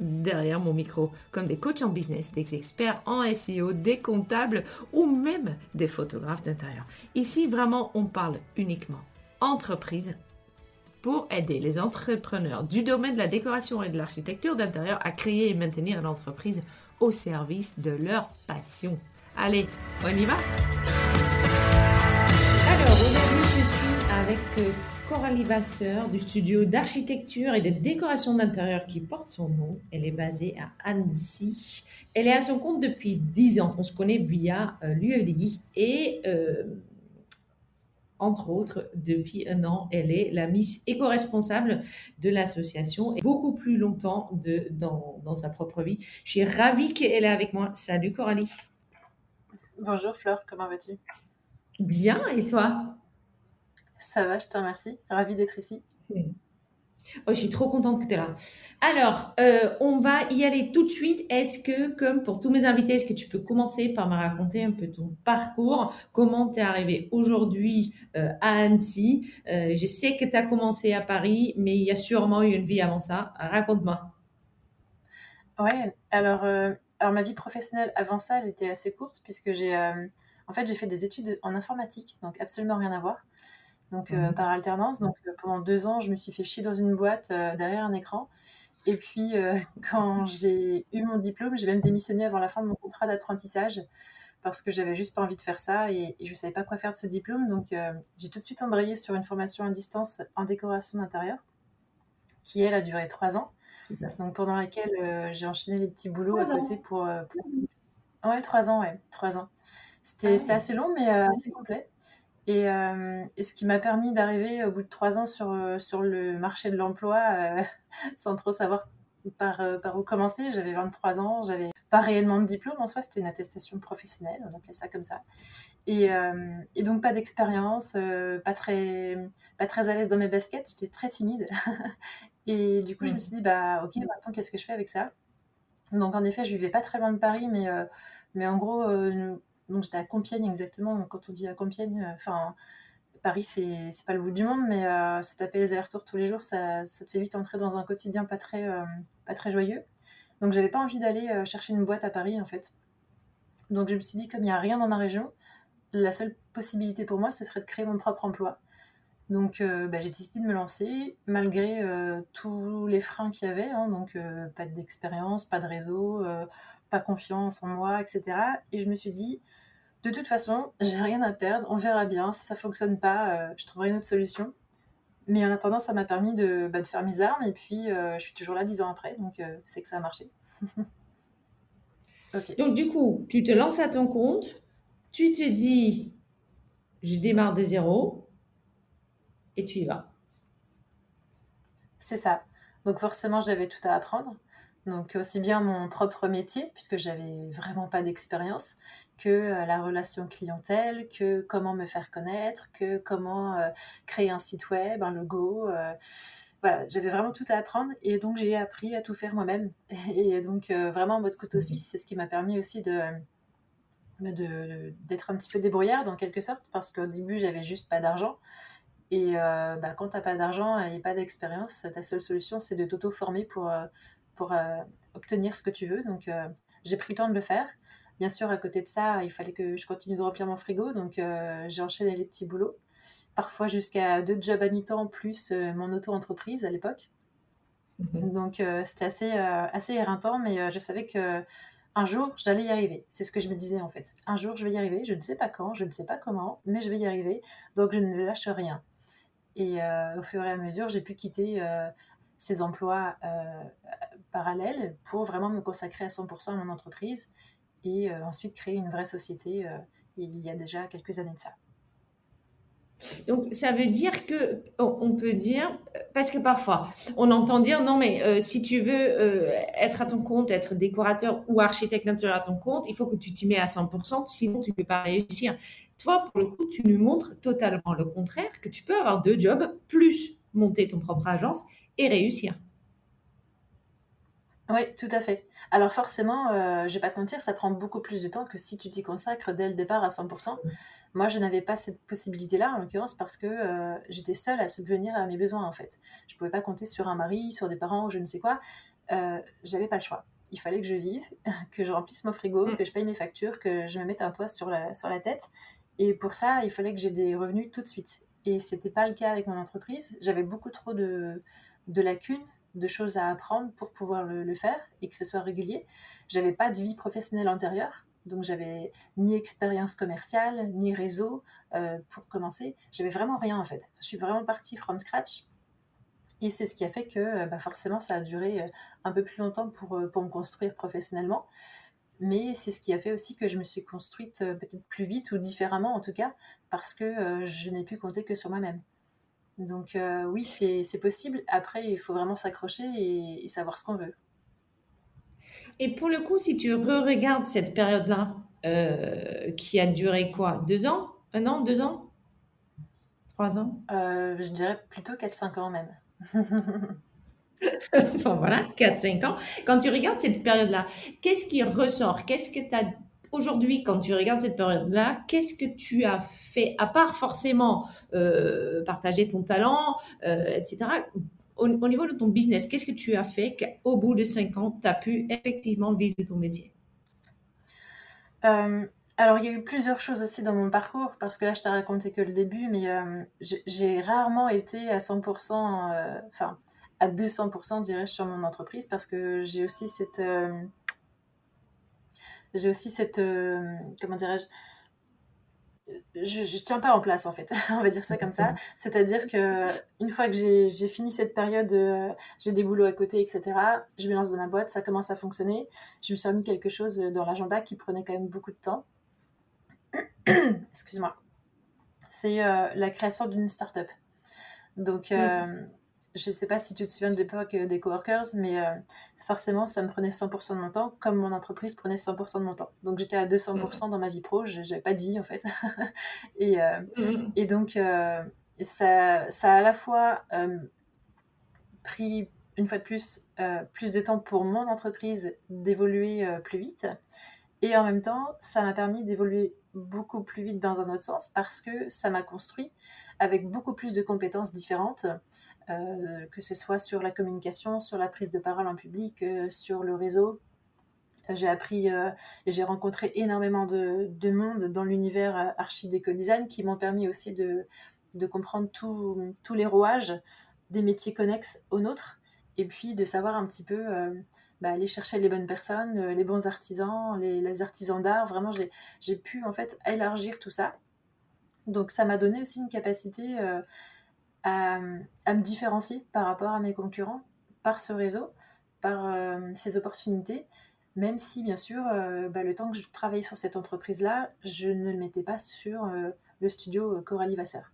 derrière mon micro, comme des coachs en business, des experts en SEO, des comptables ou même des photographes d'intérieur. Ici, vraiment, on parle uniquement entreprise pour aider les entrepreneurs du domaine de la décoration et de l'architecture d'intérieur à créer et maintenir l'entreprise au service de leur passion. Allez, on y va? Alors, aujourd'hui, je suis avec euh, Coralie Vasseur du studio d'architecture et de décoration d'intérieur qui porte son nom. Elle est basée à Annecy. Elle est à son compte depuis 10 ans. On se connaît via euh, l'UFDI et euh, entre autres, depuis un an, elle est la Miss éco-responsable de l'association et beaucoup plus longtemps de, dans, dans, sa propre vie. Je suis ravie qu'elle est avec moi. Salut Coralie. Bonjour Flore, comment vas-tu? Bien, et toi? Ça va, je te remercie. Ravie d'être ici. Oh, je suis trop contente que tu es là. Alors, euh, on va y aller tout de suite. Est-ce que, comme pour tous mes invités, est-ce que tu peux commencer par me raconter un peu ton parcours? Comment tu es arrivé aujourd'hui euh, à Annecy? Euh, Je sais que tu as commencé à Paris, mais il y a sûrement eu une vie avant ça. Raconte-moi. Ouais, alors, alors ma vie professionnelle avant ça, elle était assez courte puisque j'ai en fait, j'ai fait des études en informatique, donc absolument rien à voir donc euh, par alternance. Donc euh, pendant deux ans, je me suis fait chier dans une boîte euh, derrière un écran. Et puis quand j'ai eu mon diplôme, j'ai même démissionné avant la fin de mon contrat d'apprentissage parce que j'avais juste pas envie de faire ça et, je je savais pas quoi faire de ce diplôme. Donc j'ai tout de suite embrayé sur une formation à distance en décoration d'intérieur qui elle a duré trois ans. Donc pendant laquelle j'ai enchaîné les petits boulots à côté pour, Ouais, trois ans, ouais, trois ans. C'était ah assez long, mais assez complet. Euh, et, ce qui m'a permis d'arriver au bout de trois ans sur, euh, sur le marché de l'emploi euh, sans trop savoir par, par où commencer. J'avais 23 ans, j'avais pas réellement de diplôme en soi, c'était une attestation professionnelle, on appelait ça comme ça. Et, et donc pas d'expérience, pas, très, pas très à l'aise dans mes baskets, j'étais très timide. et du coup, je me mmh. suis dit, bah ok, maintenant qu'est-ce que je fais avec ça? Donc en effet, je vivais pas très loin de Paris, mais, mais en gros donc j'étais à Compiègne exactement. quand on vit à Compiègne, euh, enfin, Paris, c'est, pas le bout du monde, mais euh, se taper les allers-retours tous les jours, ça, ça, te fait vite entrer dans un quotidien pas très, euh, pas très joyeux. Donc j'avais pas envie d'aller chercher une boîte à Paris en fait. Donc je me suis dit, comme il n'y a rien dans ma région, la seule possibilité pour moi, ce serait de créer mon propre emploi. Donc bah, j'ai décidé de me lancer, malgré tous les freins qu'il y avait, hein, donc pas d'expérience, pas de réseau, pas confiance en moi, etc. Et je me suis dit, de toute façon, j'ai rien à perdre, on verra bien. Si ça fonctionne pas, euh, je trouverai une autre solution. Mais en attendant, ça m'a permis de, bah, de, faire mes armes et puis euh, je suis toujours là dix ans après, donc euh, c'est que ça a marché. Donc du coup, tu te lances à ton compte, tu te dis, je démarre de zéro et tu y vas. C'est ça. Donc forcément, j'avais tout à apprendre. Donc aussi bien mon propre métier, puisque j'avais vraiment pas d'expérience, que euh, la relation clientèle, que comment me faire connaître, que comment euh, créer un site web, un logo. Euh, voilà, j'avais vraiment tout à apprendre et donc j'ai appris à tout faire moi-même. Et donc vraiment en mode couteau mmh suisse, c'est ce qui m'a permis aussi de d'être un petit peu débrouillarde en quelque sorte, parce qu'au début j'avais juste pas d'argent. Et bah, quand tu n'as pas d'argent et pas d'expérience, ta seule solution c'est de t'auto-former pour, pour obtenir ce que tu veux. Donc j'ai pris le temps de le faire. Bien sûr, à côté de ça, il fallait que je continue de remplir mon frigo, donc euh, j'ai enchaîné les petits boulots, parfois jusqu'à deux jobs à mi-temps plus euh, mon auto-entreprise à l'époque. Mhm. Donc euh, c'était assez, assez éreintant, mais je savais que un jour j'allais y arriver. C'est ce que je me disais en fait. Un jour je vais y arriver, je ne sais pas quand, je ne sais pas comment, mais je vais y arriver, donc je ne lâche rien. Et au fur et à mesure, j'ai pu quitter ces emplois parallèles pour vraiment me consacrer à 100% à mon entreprise et ensuite créer une vraie société il y a déjà quelques années de ça. Donc, ça veut dire que, on peut dire, parce que parfois, on entend dire, non, mais euh, si tu veux euh, être à ton compte, être décorateur ou architecte d'intérieur à ton compte, il faut que tu t'y mets à 100%, sinon tu ne peux pas réussir. Toi, pour le coup, tu nous montres totalement le contraire, que tu peux avoir deux jobs, plus monter ton propre agence et réussir. Oui, tout à fait. Alors forcément, euh, je vais pas te mentir, ça prend beaucoup plus de temps que si tu t'y consacres dès le départ à 100%. Moi, je n'avais pas cette possibilité-là, en l'occurrence, parce que euh, j'étais seule à subvenir à mes besoins, en fait. Je ne pouvais pas compter sur un mari, sur des parents, ou je ne sais quoi. Euh, j'avais pas le choix. Il fallait que je vive, que je remplisse mon frigo, mm. que je paye mes factures, que je me mette un toit sur la, sur la tête. Et pour ça, il fallait que j'ai des revenus tout de suite. Et c'était pas le cas avec mon entreprise. J'avais beaucoup trop de, de lacunes de choses à apprendre pour pouvoir le, faire et que ce soit régulier. J'avais pas de vie professionnelle antérieure, donc j'avais ni expérience commerciale, ni réseau euh, pour commencer. J'avais vraiment rien en fait. Je suis vraiment partie from scratch. Et c'est ce qui a fait que euh, bah, forcément ça a duré euh, un peu plus longtemps pour, pour me construire professionnellement. Mais c'est ce qui a fait aussi que je me suis construite peut-être plus vite ou différemment en tout cas, parce que je n'ai pu compter que sur moi-même. Donc euh, oui, c'est possible. Après, il faut vraiment s'accrocher et, savoir ce qu'on veut. Et pour le coup, si tu re-regardes cette période-là, euh, qui a duré quoi? Deux ans? Un an? Deux ans? Trois ans? Euh, Je dirais plutôt 4-5 ans même. enfin voilà, 4-5 ans. Quand tu regardes cette période-là, qu'est-ce qui ressort? Qu'est-ce que tu as aujourd'hui, quand tu regardes cette période-là, qu'est-ce que tu as fait, à part forcément euh, partager ton talent, euh, etc., au, niveau de ton business, qu'est-ce que tu as fait qu'au bout de cinq ans, tu as pu effectivement vivre de ton métier? Euh, alors, il y a eu plusieurs choses aussi dans mon parcours, parce que là, je t'ai raconté que le début, mais j'ai rarement été à 100%, enfin, à 200%, dirais-je, sur mon entreprise, parce que j'ai aussi cette j'ai aussi cette. Euh, comment dirais-je je, ne tiens pas en place en fait, on va dire ça comme ça. C'est-à-dire que une fois que j'ai fini cette période, euh, j'ai des boulots à côté, etc. Je me lance dans ma boîte, ça commence à fonctionner. Je me suis remis quelque chose dans l'agenda qui prenait quand même beaucoup de temps. Excuse-moi. C'est euh, la création d'une start-up. Donc, je ne sais pas si tu te souviens de l'époque des coworkers, mais forcément, ça me prenait 100% de mon temps, comme mon entreprise prenait 100% de mon temps. Donc j'étais à 200% dans ma vie pro, je n'avais pas de vie en fait. et, euh, mmh. et, donc, euh, ça, ça, a à la fois euh, pris, une fois de plus, plus de temps pour mon entreprise d'évoluer plus vite. Et en même temps, ça m'a permis d'évoluer beaucoup plus vite dans un autre sens parce que ça m'a construit avec beaucoup plus de compétences différentes euh, que ce soit sur la communication, sur la prise de parole en public, euh, sur le réseau. J'ai appris et j'ai rencontré énormément de, monde dans l'univers archi design qui m'ont permis aussi de, comprendre tous les rouages des métiers connexes aux nôtres et puis de savoir un petit peu bah, aller chercher les bonnes personnes, les bons artisans, les artisans d'art. Vraiment, j'ai pu en fait élargir tout ça. Donc ça m'a donné aussi une capacité à, me différencier par rapport à mes concurrents par ce réseau, par euh, ces opportunités, même si bien sûr euh, bah, le temps que je travaillais sur cette entreprise-là, je ne le mettais pas sur euh, le studio Coralie Vasseur.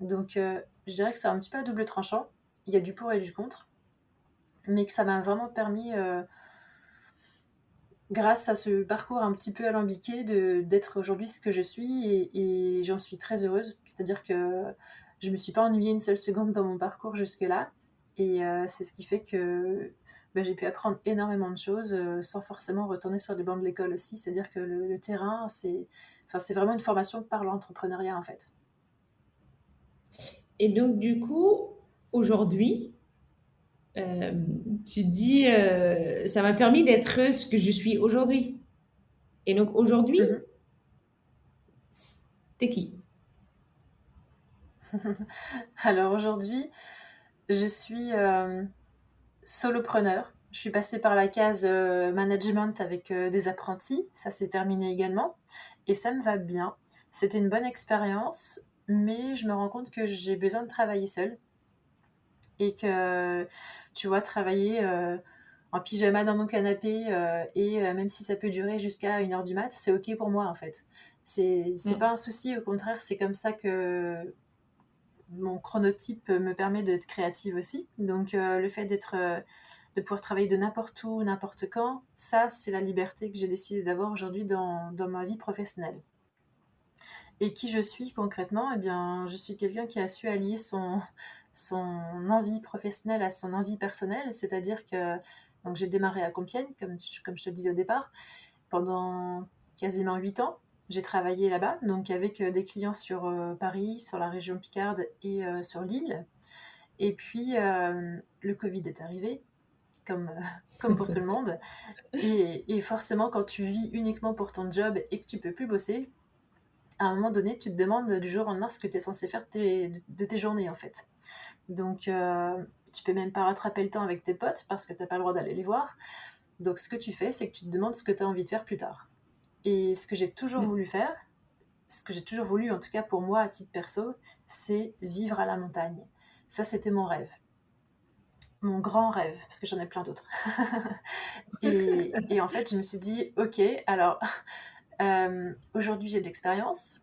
Donc je dirais que c'est un petit peu à double tranchant, il y a du pour et du contre, mais que ça m'a vraiment permis grâce à ce parcours un petit peu alambiqué d'être aujourd'hui ce que je suis et, et j'en suis très heureuse. C'est-à-dire que je me suis pas ennuyée une seule seconde dans mon parcours jusque-là. Et euh, c'est ce qui fait que bah, j'ai pu apprendre énormément de choses euh, sans forcément retourner sur les bancs de l'école aussi. C'est-à-dire que le, terrain, c'est enfin, vraiment une formation par l'entrepreneuriat en fait. Et donc du coup, aujourd'hui, euh, tu dis, ça m'a permis d'être ce que je suis aujourd'hui. Et donc aujourd'hui, mm-hmm. t'es qui? Alors aujourd'hui, je suis euh, solopreneur. Je suis passée par la case euh, management avec euh, des apprentis. Ça s'est terminé également. Et ça me va bien. C'était une bonne expérience. mais je me rends compte que j'ai besoin de travailler seule et que, tu vois, travailler en pyjama dans mon canapé et même si ça peut durer jusqu'à 1h du mat, c'est ok pour moi en fait. C'est mm. pas un souci, au contraire, c'est comme ça que mon chronotype me permet d'être créative aussi. Donc le fait d'être de pouvoir travailler de n'importe où, n'importe quand, ça, c'est la liberté que j'ai décidé d'avoir aujourd'hui dans, ma vie professionnelle. Et qui je suis concrètement? Eh bien, je suis quelqu'un qui a su allier son, envie professionnelle à son envie personnelle, c'est-à-dire que j'ai démarré à Compiègne, comme, comme je te le disais au départ, pendant quasiment 8 ans. J'ai travaillé là-bas, donc avec euh, des clients sur euh, Paris, sur la région Picarde et euh, sur l'île. Et puis, le Covid est arrivé, comme, comme pour tout le monde. Et, forcément, quand tu vis uniquement pour ton job et que tu peux plus bosser, à un moment donné, tu te demandes du jour au lendemain ce que tu es censé faire de tes journées, en fait. Donc, euh, tu peux même pas rattraper le temps avec tes potes parce que tu n'as pas le droit d'aller les voir. Donc, ce que tu fais, c'est que tu te demandes ce que tu as envie de faire plus tard. Et ce que j'ai toujours mm. voulu faire, ce que j'ai toujours voulu, en tout cas pour moi à titre perso, c'est vivre à la montagne. Ça, c'était mon rêve mon grand rêve, parce que j'en ai plein d'autres. et, en fait, je me suis dit, ok, alors euh, aujourd'hui j'ai de l'expérience,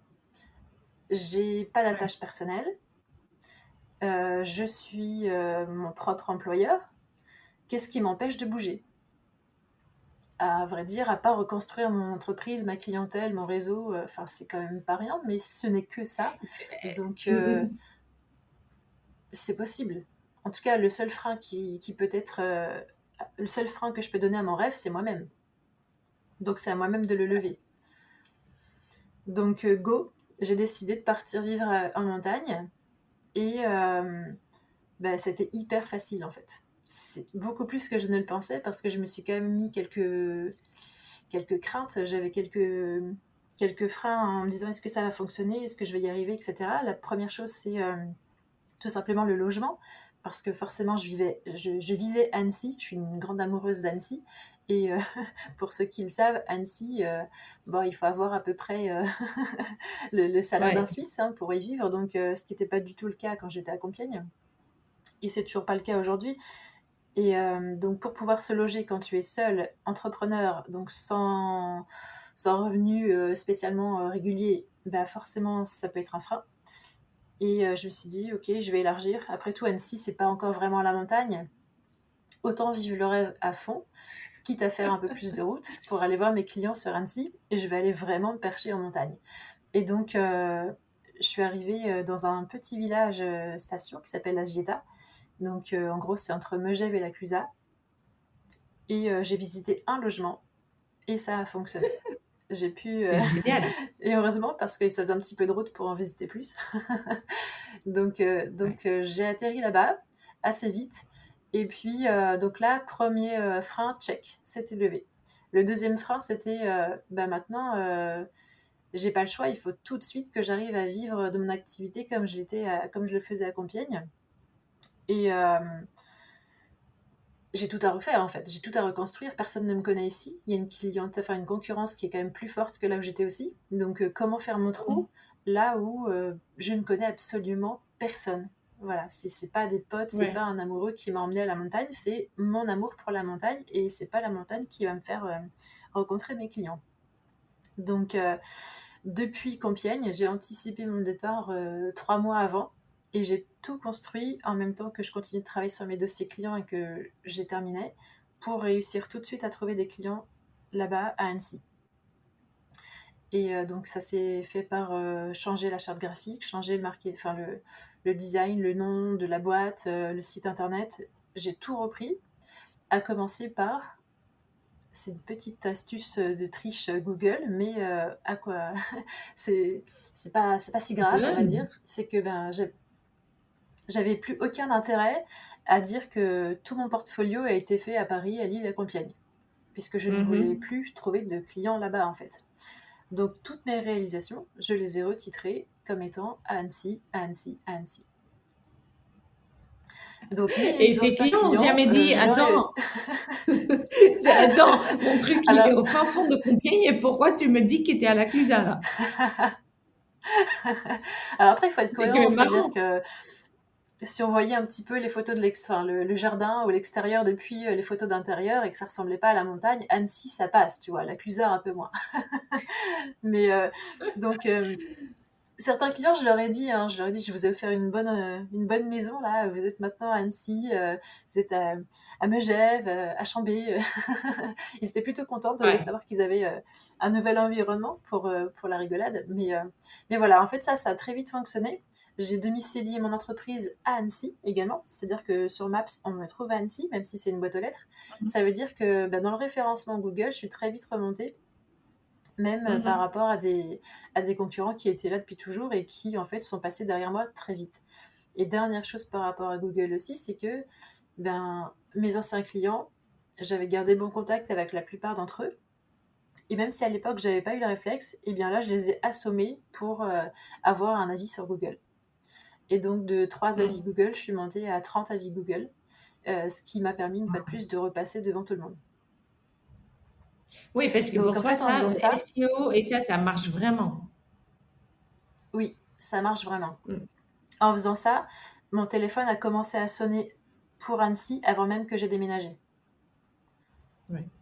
j'ai pas d'attache personnelle, euh, je suis euh, mon propre employeur. Qu'est-ce qui m'empêche de bouger? À vrai dire, à part reconstruire mon entreprise, ma clientèle, mon réseau, enfin c'est quand même pas rien, mais ce n'est que ça. Donc c'est possible en tout cas, le seul frein qui, peut être. Euh, le seul frein que je peux donner à mon rêve, c'est moi-même. Donc, c'est à moi-même de le lever. Donc, euh, go, j'ai décidé de partir vivre euh, en montagne. Et bah, c'était hyper facile, en fait. C'est beaucoup plus que je ne le pensais parce que je me suis quand même mis quelques, quelques craintes. J'avais quelques, quelques freins en me disant est-ce que ça va fonctionner, est-ce que je vais y arriver, etc. La première chose, c'est tout simplement le logement parce que forcément, je, vivais, je, visais Annecy. Je suis une grande amoureuse d'Annecy. Et euh, pour ceux qui le savent, Annecy, euh, bon, il faut avoir à peu près euh, le, salaire d'un Suisse hein, pour y vivre. Donc, ce qui n'était pas du tout le cas quand j'étais à Compiègne. Et c'est toujours pas le cas aujourd'hui. Et donc, pour pouvoir se loger quand tu es seul, entrepreneur, donc sans, sans revenu spécialement régulier, bah forcément, ça peut être un frein. Et euh, je me suis dit, ok, je vais élargir. Après tout, Annecy, c'est pas encore vraiment la montagne. Autant vivre le rêve à fond, quitte à faire un peu plus de route pour aller voir mes clients sur Annecy. Et je vais aller vraiment me percher en montagne. Et donc, euh, je suis arrivée euh, dans un petit village station qui s'appelle la Gieta. Donc, en gros, c'est entre Megève et la Clusaz. Et j'ai visité un logement et ça a fonctionné. J'ai pu. Euh, et heureusement, parce que ça faisait un petit peu de route pour en visiter plus. donc, euh, donc euh, j'ai atterri là-bas assez vite. Et puis, donc là, premier frein, check, c'était levé. Le deuxième frein, c'était bah maintenant, j'ai pas le choix, il faut tout de suite que j'arrive à vivre de mon activité comme je, l'étais comme je le faisais à Compiègne. Et j'ai tout à refaire en fait, j'ai tout à reconstruire, personne ne me connaît ici, il y a une cliente, enfin une concurrence qui est quand même plus forte que là où j'étais aussi. Donc euh, comment faire mon trou là où euh, je ne connais absolument personne? Voilà, si c'est pas des potes, c'est pas un amoureux qui m'a emmené à la montagne, c'est mon amour pour la montagne et c'est pas la montagne qui va me faire euh, rencontrer mes clients. Donc depuis Compiègne, j'ai anticipé mon départ trois mois avant et j'ai tout construit en même temps que je continue de travailler sur mes dossiers clients et que j'ai terminé pour réussir tout de suite à trouver des clients là-bas à Annecy. Et euh, donc ça s'est fait par euh, changer la charte graphique, changer le, marqué, enfin, le, le, design, le nom de la boîte, euh, le site internet. J'ai tout repris, à commencer par, c'est une petite astuce de triche Google, mais à quoi C'est pas, pas si grave, on va dire. C'est que ben, j'ai j'avais plus aucun intérêt à dire que tout mon portfolio a été fait à Paris, à Lille, à Compiègne, puisque je ne mhm. voulais plus trouver de clients là-bas en fait. Donc toutes mes réalisations, je les ai retitrées comme étant à Annecy, à Annecy, à Annecy. Donc, et tes clients n'ont jamais dit euh, Attends, attends, mon truc il est au fin fond de Compiègne, et pourquoi tu me dis qu'il était à la Clusa là? Alors après, il faut être cohérent, c'est-à-dire que si on voyait un petit peu les photos de le, jardin ou l'extérieur depuis euh, les photos d'intérieur et que ça ressemblait pas à la montagne, Annecy, ça passe, tu vois, la un peu moins. Mais euh, donc, euh, certains clients, je leur ai dit, hein, je leur ai dit, je vous ai offert une bonne, euh, une bonne maison là. Vous êtes maintenant à Annecy, euh, vous êtes à, à Megève, euh, à Chambé. Ils étaient plutôt contents de savoir qu'ils avaient un nouvel environnement pour, pour la rigolade. Mais, mais voilà, en fait, ça, ça a très vite fonctionné. J'ai domicilié mon entreprise à Annecy également. C'est-à-dire que sur Maps, on me trouve à Annecy, même si c'est une boîte aux lettres. Mmh. Ça veut dire que bah, dans le référencement Google, je suis très vite remontée même euh, par mmh rapport à des, à des concurrents qui étaient là depuis toujours et qui, en fait, sont passés derrière moi très vite. Et dernière chose par rapport à Google aussi, c'est que ben, mes anciens clients, j'avais gardé bon contact avec la plupart d'entre eux. Et même si à l'époque, j'avais pas eu le réflexe, et eh bien là, je les ai assommés pour euh, avoir un avis sur Google. Et donc, de 3 mmh. avis Google, je suis montée à 30 avis Google, euh, ce qui m'a permis, une fois de plus, de repasser devant tout le monde. Oui, parce que pour toi, ça, SEO et ça, ça marche vraiment. Oui, ça marche vraiment. Mm. En faisant ça, mon téléphone a commencé à sonner pour Annecy avant même que j'ai déménagé.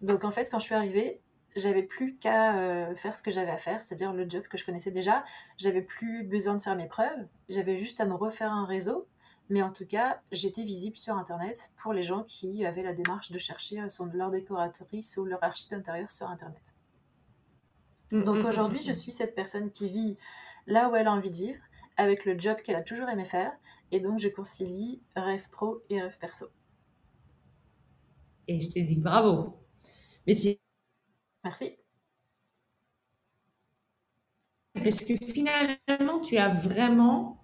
Donc en fait, quand je suis arrivée, j'avais plus qu'à euh, faire ce que j'avais à faire, c'est-à-dire le job que je connaissais déjà. J'avais plus besoin de faire mes preuves, j'avais juste à me refaire un réseau mais en tout cas, j'étais visible sur Internet pour les gens qui avaient la démarche de chercher leur décoratrice ou leur architecte intérieur sur Internet. Mm, Donc mm, mm, aujourd'hui, je suis cette personne qui vit là où elle a envie de vivre, avec le job qu'elle a toujours aimé faire, et donc je concilie rêve pro et rêve perso. Et je te dis bravo. Mais c'est... Merci. Parce que finalement, tu as vraiment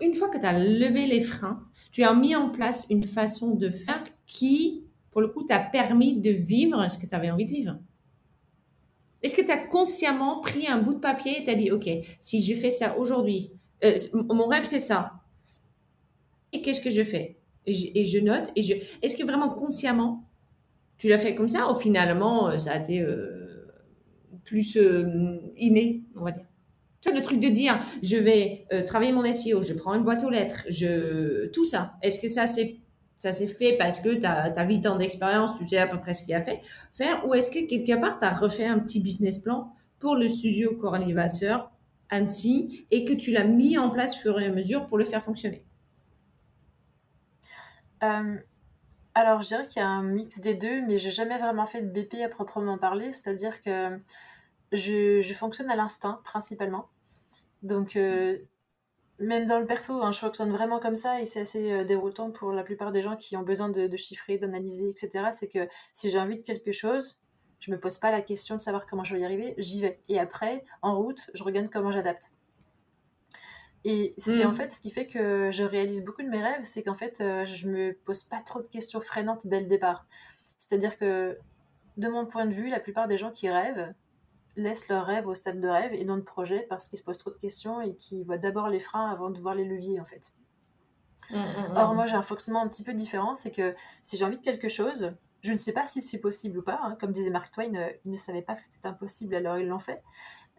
une fois que tu as levé les freins, tu as mis en place une façon de faire qui, pour le coup, t'a permis de vivre ce que tu avais envie de vivre. Est-ce que tu as consciemment pris un bout de papier et t'as dit, OK, si je fais ça aujourd'hui, euh, mon rêve c'est ça. Et qu'est-ce que je fais? Et je, note. Et je... Est-ce que vraiment consciemment, tu l'as fait comme ça ou finalement, euh, ça a été euh, plus inné, on va dire? Le truc de dire, je vais euh, travailler mon SEO, je prends une boîte aux lettres, je... tout ça. Est-ce que ça s'est ça s'est fait parce que tu as, as, 8 ans d'expérience, tu sais à peu près ce qu'il a fait? Faire, ou est-ce que quelque part, tu as refait un petit business plan pour le studio Coralie Vasseur, Annecy, et que tu l'as mis en place fur et à mesure pour le faire fonctionner? Euh, Alors, je dirais qu'il y a un mix des deux, mais j'ai jamais vraiment fait de BP à proprement parler, c'est-à-dire que je, fonctionne à l'instinct principalement. Donc, euh, même dans le perso, hein, je fonctionne vraiment comme ça et c'est assez euh, déroutant pour la plupart des gens qui ont besoin de, chiffrer, d'analyser, etc. C'est que si j'ai envie de quelque chose, je me pose pas la question de savoir comment je vais y arriver, j'y vais. Et après, en route, je regarde comment j'adapte. Et c'est en hmm. fait ce qui fait que je réalise beaucoup de mes rêves, c'est qu'en fait, euh, je me pose pas trop de questions freinantes dès le départ. C'est-à-dire que, de mon point de vue, la plupart des gens qui rêvent, laissent leur rêve au stade de rêve et non de projet parce qu'ils se posent trop de questions et qui voient d'abord les freins avant de voir les leviers en fait. Mmh. Or moi j'ai un fonctionnement un petit peu différent, c'est que si j'ai envie de quelque chose, je ne sais pas si c'est possible ou pas. Hein. Comme disait Mark Twain, euh, il ne savait pas que c'était impossible alors ils l'ont fait.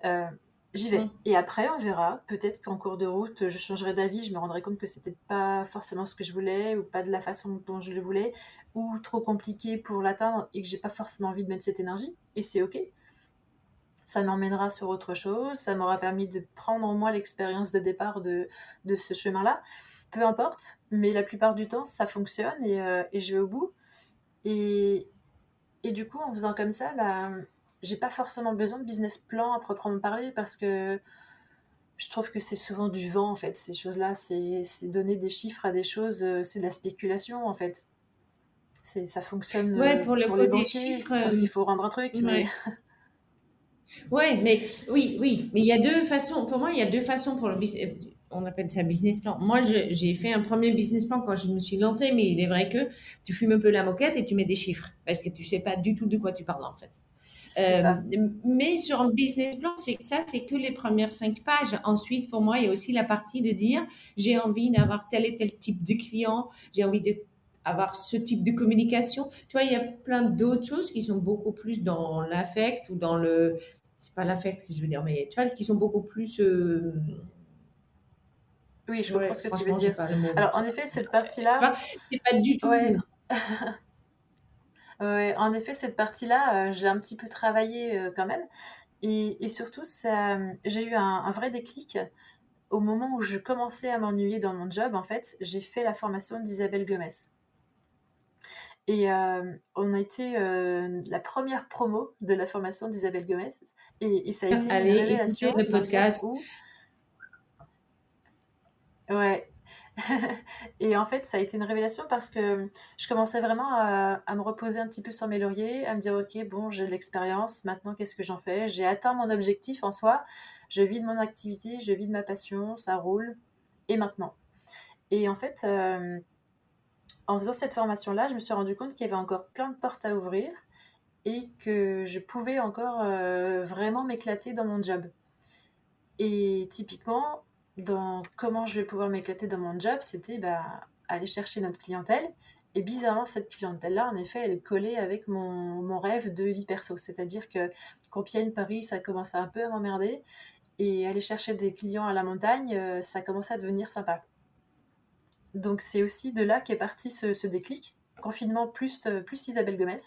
Euh, j'y vais. Et après, on verra. Peut-être qu'en cours de route, je changerai d'avis, je me rendrai compte que c'était pas forcément ce que je voulais, ou pas de la façon dont je le voulais, ou trop compliqué pour l'atteindre et que j'ai pas forcément envie de mettre cette énergie. Et c'est ok ça m'emmènera sur autre chose, ça m'aura permis de prendre en moi l'expérience de départ de, de ce chemin-là. Peu importe, mais la plupart du temps, ça fonctionne et, euh, et je vais au bout. Et, et, du coup, en faisant comme ça, bah, j'ai pas forcément besoin de business plan à proprement parler parce que je trouve que c'est souvent du vent en fait. Ces choses-là, c'est donner des chiffres à des choses, euh, c'est de la spéculation en fait. Ça fonctionne ouais, pour, le pour les chiffres. Il faut rendre un truc. Mais... Ouais, mais oui, oui, mais il y a deux façons. Pour moi, il y a deux façons pour le business. On appelle ça business plan. Moi, j'ai fait un premier business plan quand je me suis lancée, mais il est vrai que tu fumes un peu la moquette et tu mets des chiffres parce que tu sais pas du tout de quoi tu parles en fait. Euh, mais sur un business plan, c'est ça, c'est que les premières cinq pages. Ensuite, pour moi, il y a aussi la partie de dire j'ai envie d'avoir tel et tel type de client, j'ai envie de avoir ce type de communication. Tu vois, il y a plein d'autres choses qui sont beaucoup plus dans l'affect ou dans le c'est pas l'affect que je veux dire, mais tu vois, qui sont beaucoup plus. Oui, je comprends ce que tu veux dire. Alors, en effet, cette partie-là. c'est pas du tout. Ouais. en effet, cette partie-là, j'ai un petit peu travaillé quand même. Et, et surtout, ça, j'ai eu un, un, vrai déclic au moment où je commençais à m'ennuyer dans mon job. En fait, j'ai fait la formation d'Isabelle Gomez. Et euh, on a été euh, la première promo de la formation d'Isabelle Gomez. Et, ça a été une révélation. le podcast. Ouais. et en fait, ça a été une révélation parce que je commençais vraiment à, me reposer un petit peu sur mes lauriers, à me dire, OK, bon, j'ai de l'expérience, maintenant, qu'est-ce que j'en fais? J'ai atteint mon objectif en soi, je vis de mon activité, je vis de ma passion, ça roule, et maintenant Et en fait, euh, en faisant cette formation-là, je me suis rendu compte qu'il y avait encore plein de portes à ouvrir et que je pouvais encore euh, vraiment m'éclater dans mon job. Et typiquement, dans comment je vais pouvoir m'éclater dans mon job, c'était bah, aller chercher notre clientèle. Et bizarrement, cette clientèle-là, en effet, elle collée avec mon, mon rêve de vie perso. C'est-à-dire que Compiègne, Paris, ça commençait un peu à m'emmerder. Et aller chercher des clients à la montagne, euh, ça commençait à devenir sympa. Donc c'est aussi de là qu'est parti ce, déclic, confinement plus, euh, plus Isabelle Gomez.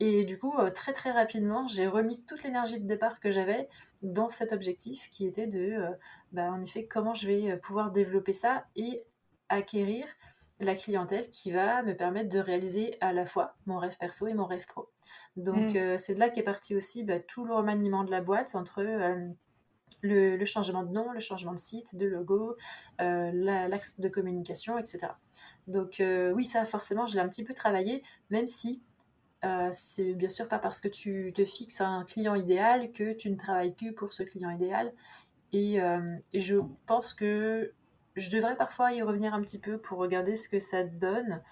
Et du coup, euh, très très rapidement, j'ai remis toute l'énergie de départ que j'avais dans cet objectif qui était de, euh, bah, en effet, comment je vais pouvoir développer ça et acquérir la clientèle qui va me permettre de réaliser à la fois mon rêve perso et mon rêve pro. Donc mm. c'est de là qu'est parti aussi bah, tout le remaniement de la boîte entre le, changement de nom, le changement de site, de logo, euh, l'axe de communication, etc. Donc euh, oui, ça forcément, je l'ai un petit peu travaillé, même si euh, c'est bien sûr pas parce que tu te fixes un client idéal que tu ne travailles que pour ce client idéal. Et, je pense que je devrais parfois y revenir un petit peu pour regarder ce que ça donne.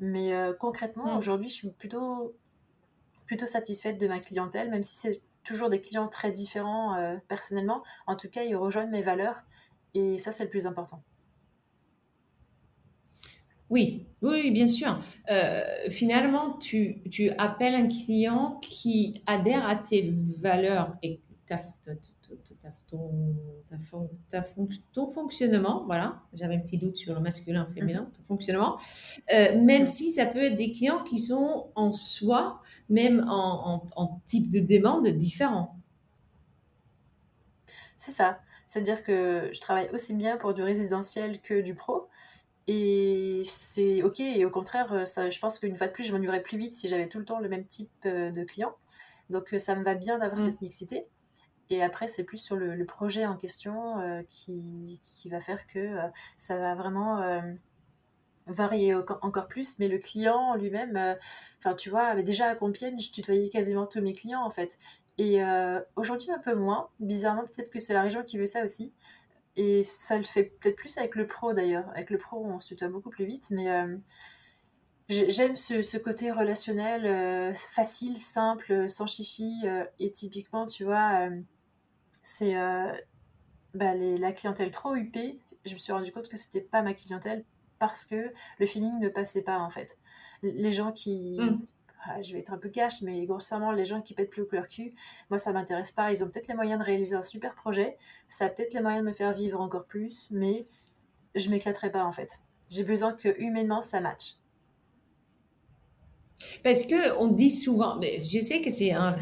Mais concrètement, mm. aujourd'hui, je suis plutôt, plutôt satisfaite de ma clientèle, même si c'est toujours des clients très différents euh, personnellement. En tout cas, ils rejoignent mes valeurs et ça, c'est le plus important. Oui, oui, bien sûr. Euh, finalement, tu, tu, appelles un client qui adhère à tes valeurs et ta, ton, fonctionnement, voilà, j'avais un petit doute sur le masculin, féminin, mhm. ton fonctionnement, euh, même si ça peut être des clients qui sont en soi, même en, type de demande, différents. C'est ça. C'est-à-dire que je travaille aussi bien pour du résidentiel que du pro. Et c'est OK. Et au contraire, ça, je pense qu'une fois de plus, je m'ennuierais plus vite si j'avais tout le temps le même type euh, de client. Donc ça me va bien d'avoir mm. cette mixité. Et après, c'est plus sur le, projet en question euh, qui, qui, va faire que euh, ça va vraiment euh, varier encore plus. Mais le client lui-même, enfin, tu vois, déjà à Compiègne, je tutoyais quasiment tous mes clients en fait. Et aujourd'hui, un peu moins. Bizarrement, peut-être que c'est la région qui veut ça aussi. Et ça le fait peut-être plus avec le pro d'ailleurs. Avec le pro, on se tutoie beaucoup plus vite. Mais J'aime ce, ce, côté relationnel facile, simple, sans chichi. et typiquement, tu vois, c'est euh, bah, la clientèle trop huppée. Je me suis rendu compte que c'était pas ma clientèle parce que le feeling ne passait pas en fait. Les gens qui. Mm. Ah, je vais être un peu cash, mais grossièrement, les gens qui pètent plus au leur cul, moi ça m'intéresse pas. Ils ont peut-être les moyens de réaliser un super projet, ça a peut-être les moyens de me faire vivre encore plus, mais je m'éclaterai pas en fait. J'ai besoin que humainement ça matche. Parce que on dit souvent, mais je sais que c'est un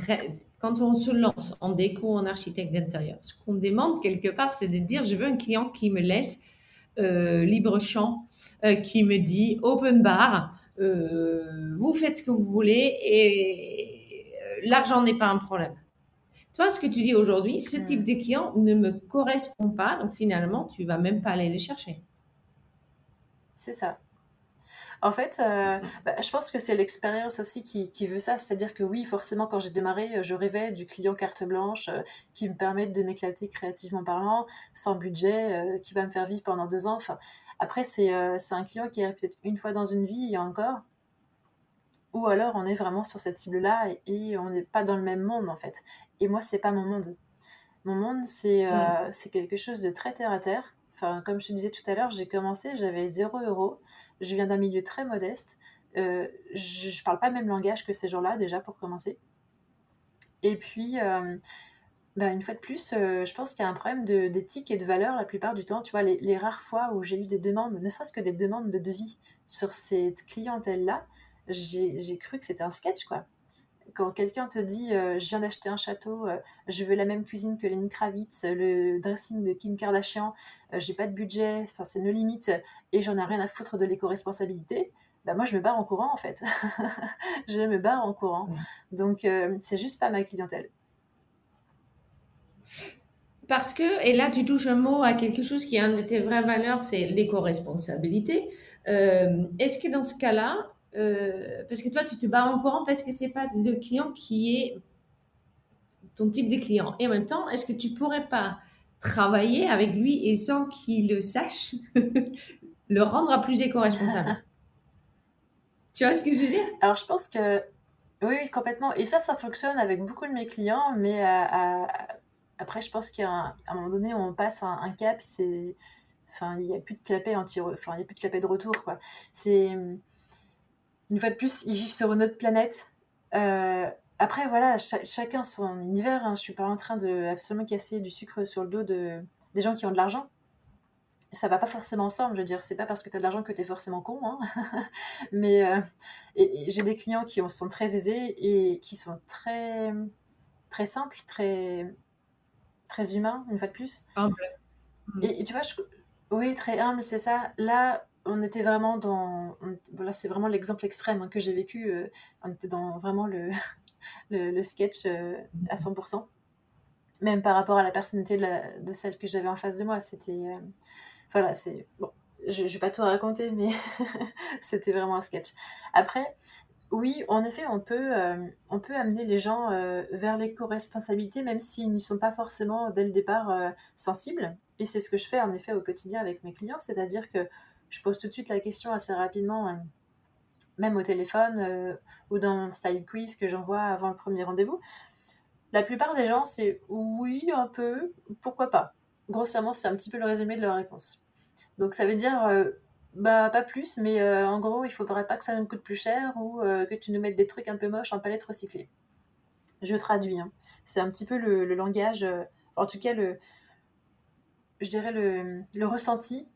quand on se lance en déco, en architecte d'intérieur, ce qu'on demande quelque part, c'est de dire, je veux un client qui me laisse euh, libre champ, euh, qui me dit open bar, euh, vous faites ce que vous voulez et l'argent n'est pas un problème. Toi, ce que tu dis aujourd'hui, ce hmm. type de client ne me correspond pas, donc finalement, tu vas même pas aller les chercher. C'est ça. En fait, euh, bah, je pense que c'est l'expérience aussi qui, veut ça. C'est-à-dire que oui, forcément, quand j'ai démarré, euh, je rêvais du client carte blanche euh, qui me permette de m'éclater créativement parlant, sans budget, qui va me faire vivre pendant deux ans. Enfin, après, c'est un client qui arrive peut-être une fois dans une vie et encore. Ou alors, on est vraiment sur cette cible-là et, on n'est pas dans le même monde, en fait. Et moi, c'est pas mon monde. Mon monde, c'est c'est quelque chose de très terre à terre comme je te disais tout à l'heure, j'ai commencé, j'avais 0 euros. Je viens d'un milieu très modeste. Euh, je ne parle pas le même langage que ces gens-là, déjà, pour commencer. Et puis, euh, bah, une fois de plus, euh, je pense qu'il y a un problème d'éthique et de valeur la plupart du temps. Tu vois, les, rares fois où j'ai eu des demandes, ne serait-ce que des demandes de devis sur cette clientèle-là, j'ai cru que c'était un sketch, quoi. Quand quelqu'un te dit euh, Je viens d'acheter un château, euh, je veux la même cuisine que Lenny Kravitz, le dressing de Kim Kardashian, j'ai pas de budget, enfin, c'est nos limites, et j'en ai rien à foutre de l'éco-responsabilité, bah moi, je me barre en courant, en fait. je me barre en courant. Donc, c'est juste pas ma clientèle. Parce que, et là tu touches un mot à quelque chose qui est une de tes vraies valeurs, c'est l'éco-responsabilité. Euh, est-ce que dans ce cas-là, euh, parce que toi tu te bats en courant parce que c'est pas le client qui est ton type de client. Et en même temps, est-ce que tu pourrais pas travailler avec lui et sans qu'il le sache, le rendre plus éco-responsable? Tu vois ce que je veux dire? Alors je pense que oui, oui, complètement. Et ça, ça fonctionne avec beaucoup de mes clients, mais à, après, je pense qu'à un, moment donné, on passe un, cap, c'est, enfin, il n'y a plus de clapet anti, enfin, il y a plus de clapet de retour, quoi. C'est une fois de plus, ils vivent sur une autre planète. Euh, après, voilà, chacun son univers. Hein. Je suis pas en train de absolument casser du sucre sur le dos de des gens qui ont de l'argent. Ça va pas forcément ensemble. Je veux dire, c'est pas parce que tu as de l'argent que tu es forcément con. Hein. Mais euh, j'ai des clients qui sont très aisés et qui sont très très simples, très très humain, une fois de plus. Humble. Et, tu vois, oui, très humble, c'est ça. Là, on était vraiment dans. Voilà, c'est vraiment l'exemple extrême hein, que j'ai vécu. Euh, on était dans vraiment le, le, sketch euh, à 100%. Même par rapport à la personnalité de, celle que j'avais en face de moi. C'était. Euh, voilà, c'est. Bon, je ne vais pas tout raconter, mais c'était vraiment un sketch. Après, oui, en effet, on peut, on peut amener les gens vers l'éco-responsabilité, même s'ils n'y sont pas forcément dès le départ sensibles. Et c'est ce que je fais en effet au quotidien avec mes clients, c'est-à-dire que je pose tout de suite la question assez rapidement, même au téléphone ou dans mon style quiz que j'envoie avant le premier rendez-vous. La plupart des gens, c'est oui, un peu, pourquoi pas. Grossièrement, c'est un petit peu le résumé de leur réponse. Donc ça veut dire bah, pas plus, mais euh, en gros, il faudrait pas que ça nous coûte plus cher ou euh, que tu nous mettes des trucs un peu moches en palette recyclée. Je traduis. Hein. C'est un petit peu le, langage, euh, en tout cas, le, je dirais le, le ressenti,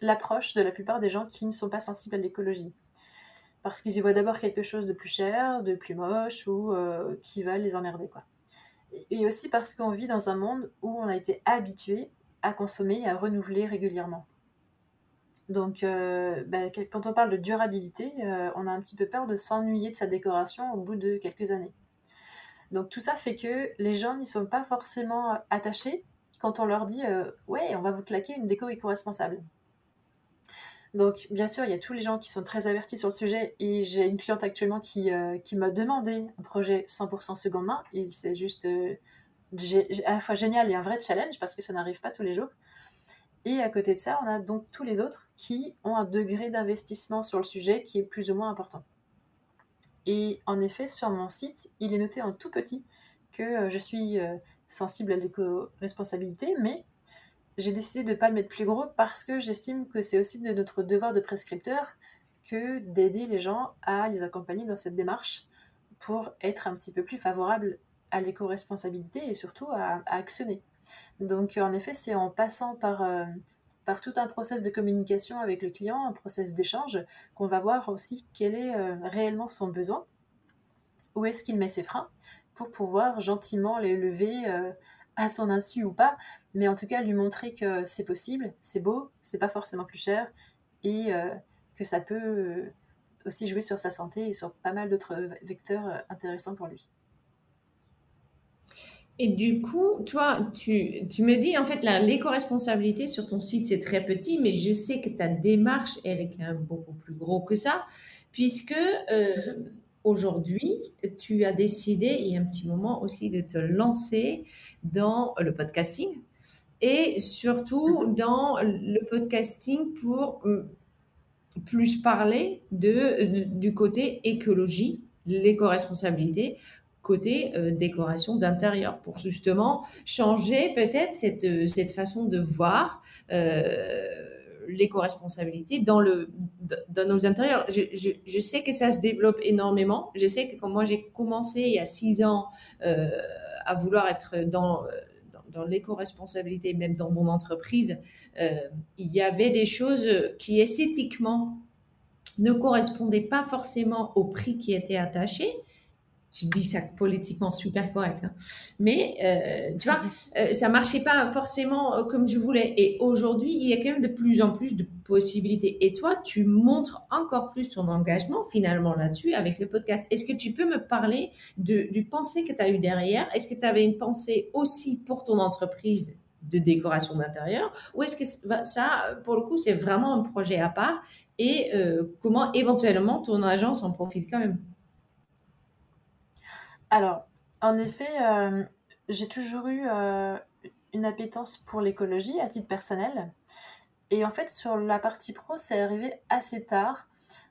l'approche de la plupart des gens qui ne sont pas sensibles à l'écologie. Parce qu'ils y voient d'abord quelque chose de plus cher, de plus moche ou qui va les emmerder. Quoi. Et aussi parce qu'on vit dans un monde où on a été habitué à consommer et à renouveler régulièrement. Donc, euh, bah, quand on parle de durabilité, euh, on a un petit peu peur de s'ennuyer de sa décoration au bout de quelques années. Donc, tout ça fait que les gens n'y sont pas forcément attachés quand on leur dit euh, Ouais, on va vous claquer une déco éco-responsable. Donc, bien sûr, il y a tous les gens qui sont très avertis sur le sujet. Et j'ai une cliente actuellement qui, qui m'a demandé un projet 100% seconde main. Et c'est juste à la fois génial et un vrai challenge parce que ça n'arrive pas tous les jours. Et à côté de ça, on a donc tous les autres qui ont un degré d'investissement sur le sujet qui est plus ou moins important. Et en effet, sur mon site, il est noté en tout petit que euh, je suis euh, sensible à l'éco-responsabilité, mais j'ai décidé de ne pas le mettre plus gros parce que j'estime que c'est aussi de notre devoir de prescripteur que d'aider les gens à les accompagner dans cette démarche pour être un petit peu plus favorable à l'éco-responsabilité et surtout à actionner. Donc en effet, c'est en passant par, euh, par tout un process de communication avec le client, un process d'échange, qu'on va voir aussi quel est euh, réellement son besoin, où est-ce qu'il met ses freins, pour pouvoir gentiment les lever euh, à son insu ou pas, mais en tout cas lui montrer que c'est possible, c'est beau, c'est pas forcément plus cher, et que ça peut aussi jouer sur sa santé et sur pas mal d'autres vecteurs intéressants pour lui. Et du coup, toi, tu, tu me dis, en fait, l'éco-responsabilité sur ton site, c'est très petit, mais je sais que ta démarche, elle est quand même beaucoup plus gros que ça, puisque euh, aujourd'hui, tu as décidé, il y a un petit moment aussi, de te lancer dans le podcasting et surtout mhm. dans le podcasting pour euh, plus parler de, du côté écologie, l'éco-responsabilité, côté euh, décoration d'intérieur pour justement changer peut-être cette, euh, cette façon de voir euh, l'éco-responsabilité dans, dans nos intérieurs. Je, je, sais que ça se développe énormément. Je sais que quand moi j'ai commencé il y a six ans à, vouloir être dans, dans, l'éco-responsabilité, même dans mon entreprise, il y avait des choses qui esthétiquement ne correspondaient pas forcément au prix qui était attaché je dis ça politiquement super correct, hein. mais euh, tu vois, euh, ça marchait pas forcément euh, comme je voulais. Et aujourd'hui, il y a quand même de plus en plus de possibilités. Et toi, tu montres encore plus ton engagement finalement là-dessus avec le podcast. Est-ce que tu peux me parler du pensée que tu as eu derrière? Est-ce que tu avais une pensée aussi pour ton entreprise de décoration d'intérieur? Ou est-ce que ça, pour le coup, c'est vraiment un projet à part? Et comment éventuellement ton agence en profite quand même? Alors, en effet, euh, j'ai toujours eu euh, une appétence pour l'écologie à titre personnel. Et en fait, sur la partie pro, c'est arrivé assez tard,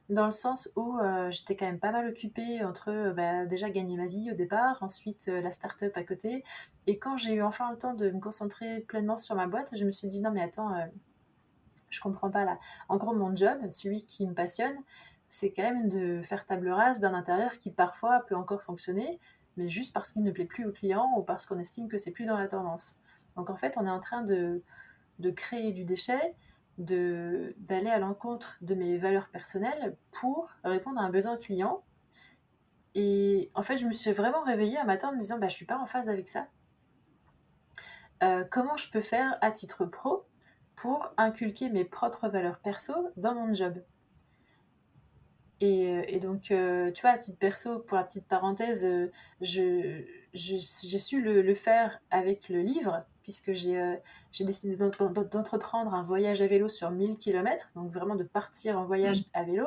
dans le sens où euh, j'étais quand même pas mal occupée entre bah, déjà gagner ma vie au départ, ensuite la start-up à côté. Et quand j'ai eu enfin le temps de me concentrer pleinement sur ma boîte, je me suis dit non, mais attends, je comprends pas là. En gros, mon job, celui qui me passionne, c'est quand même de faire table rase d'un intérieur qui parfois peut encore fonctionner, mais juste parce qu'il ne plaît plus au client ou parce qu'on estime que c'est plus dans la tendance. Donc en fait, on est en train de, créer du déchet, d'aller à l'encontre de mes valeurs personnelles pour répondre à un besoin client. Et en fait, je me suis vraiment réveillée un matin en me disant, bah, je suis pas en phase avec ça. Euh, comment je peux faire à titre pro pour inculquer mes propres valeurs perso dans mon job? Et, euh, et, donc, euh, tu vois, à titre perso, pour la petite parenthèse, euh, je, j'ai su le, le, faire avec le livre, puisque j'ai j'ai décidé d'entreprendre un voyage à vélo sur 1000 km, donc vraiment de partir en voyage mmh. à vélo.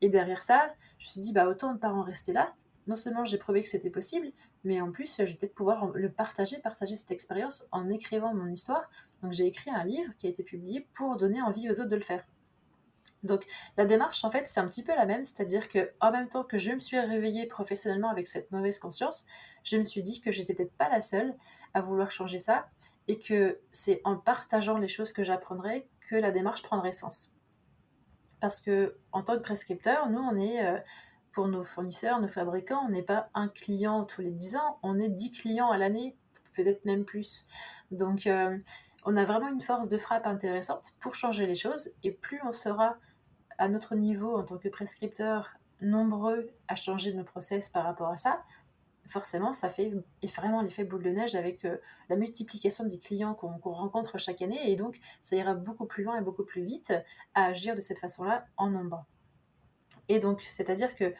Et derrière ça, je me suis dit, bah, autant ne pas en rester là. Non seulement j'ai prouvé que c'était possible, mais en plus, je vais peut-être pouvoir le partager, partager cette expérience en écrivant mon histoire. Donc, j'ai écrit un livre qui a été publié pour donner envie aux autres de le faire. Donc la démarche, en fait, c'est un petit peu la même, c'est-à-dire que en même temps que je me suis réveillée professionnellement avec cette mauvaise conscience, je me suis dit que j'étais peut-être pas la seule à vouloir changer ça et que c'est en partageant les choses que j'apprendrai que la démarche prendrait sens. Parce que en tant que prescripteur, nous, on est euh, pour nos fournisseurs, nos fabricants, on n'est pas un client tous les 10 ans, on est 10 clients à l'année, peut-être même plus. Donc, euh, on a vraiment une force de frappe intéressante pour changer les choses. Et plus on sera à notre niveau en tant que prescripteur nombreux à changer nos process par rapport à ça, forcément, ça fait vraiment l'effet boule de neige avec euh, la multiplication des clients qu'on rencontre chaque année. Et donc, ça ira beaucoup plus loin et beaucoup plus vite à agir de cette façon-là en nombre. Et donc, c'est-à-dire que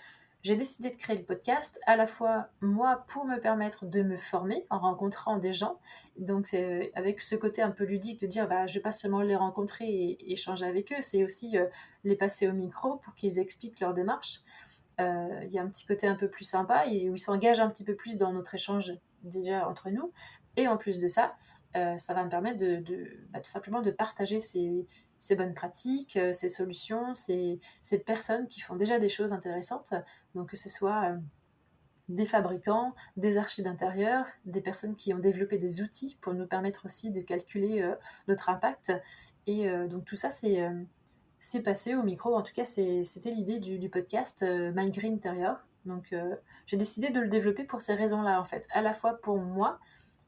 j'ai décidé de créer le podcast à la fois moi pour me permettre de me former en rencontrant des gens. Donc c'est avec ce côté un peu ludique de dire bah je vais pas seulement les rencontrer et échanger avec eux, c'est aussi euh, les passer au micro pour qu'ils expliquent leur démarche. Euh, il y a un petit côté un peu plus sympa et où ils s'engagent un petit peu plus dans notre échange déjà entre nous. Et en plus de ça, euh, ça va me permettre de, bah, tout simplement de partager ces, ces bonnes pratiques, euh, ces solutions, ces, ces, personnes qui font déjà des choses intéressantes. Donc que ce soit euh, des fabricants, des archives d'intérieur, des personnes qui ont développé des outils pour nous permettre aussi de calculer euh, notre impact. Et donc tout ça, c'est c'est passé au micro. En tout cas, c'était l'idée du, du, podcast My Green Interior. Donc j'ai décidé de le développer pour ces raisons-là, en fait. À la fois pour moi,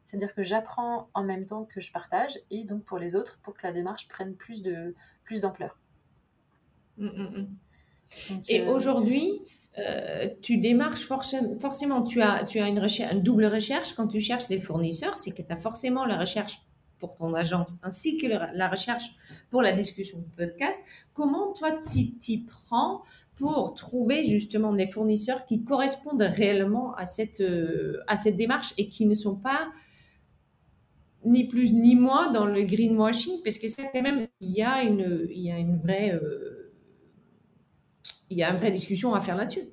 c'est-à-dire que j'apprends en même temps que je partage et donc pour les autres, pour que la démarche prenne plus de plus d'ampleur. Mm, mm, mm. et euh, aujourd'hui, euh, tu démarches forcément, forcément tu as, tu as une, recherche, une double recherche quand tu cherches des fournisseurs, c'est que tu as forcément la recherche pour ton agence ainsi que la recherche pour la discussion de podcast. Comment toi t'y prends pour trouver justement des fournisseurs qui correspondent réellement à cette, euh, à cette démarche et qui ne sont pas ni plus ni moins dans le greenwashing, parce que ça, quand même, il y a une, il y a une vraie, euh, il y a une vraie discussion à faire là-dessus.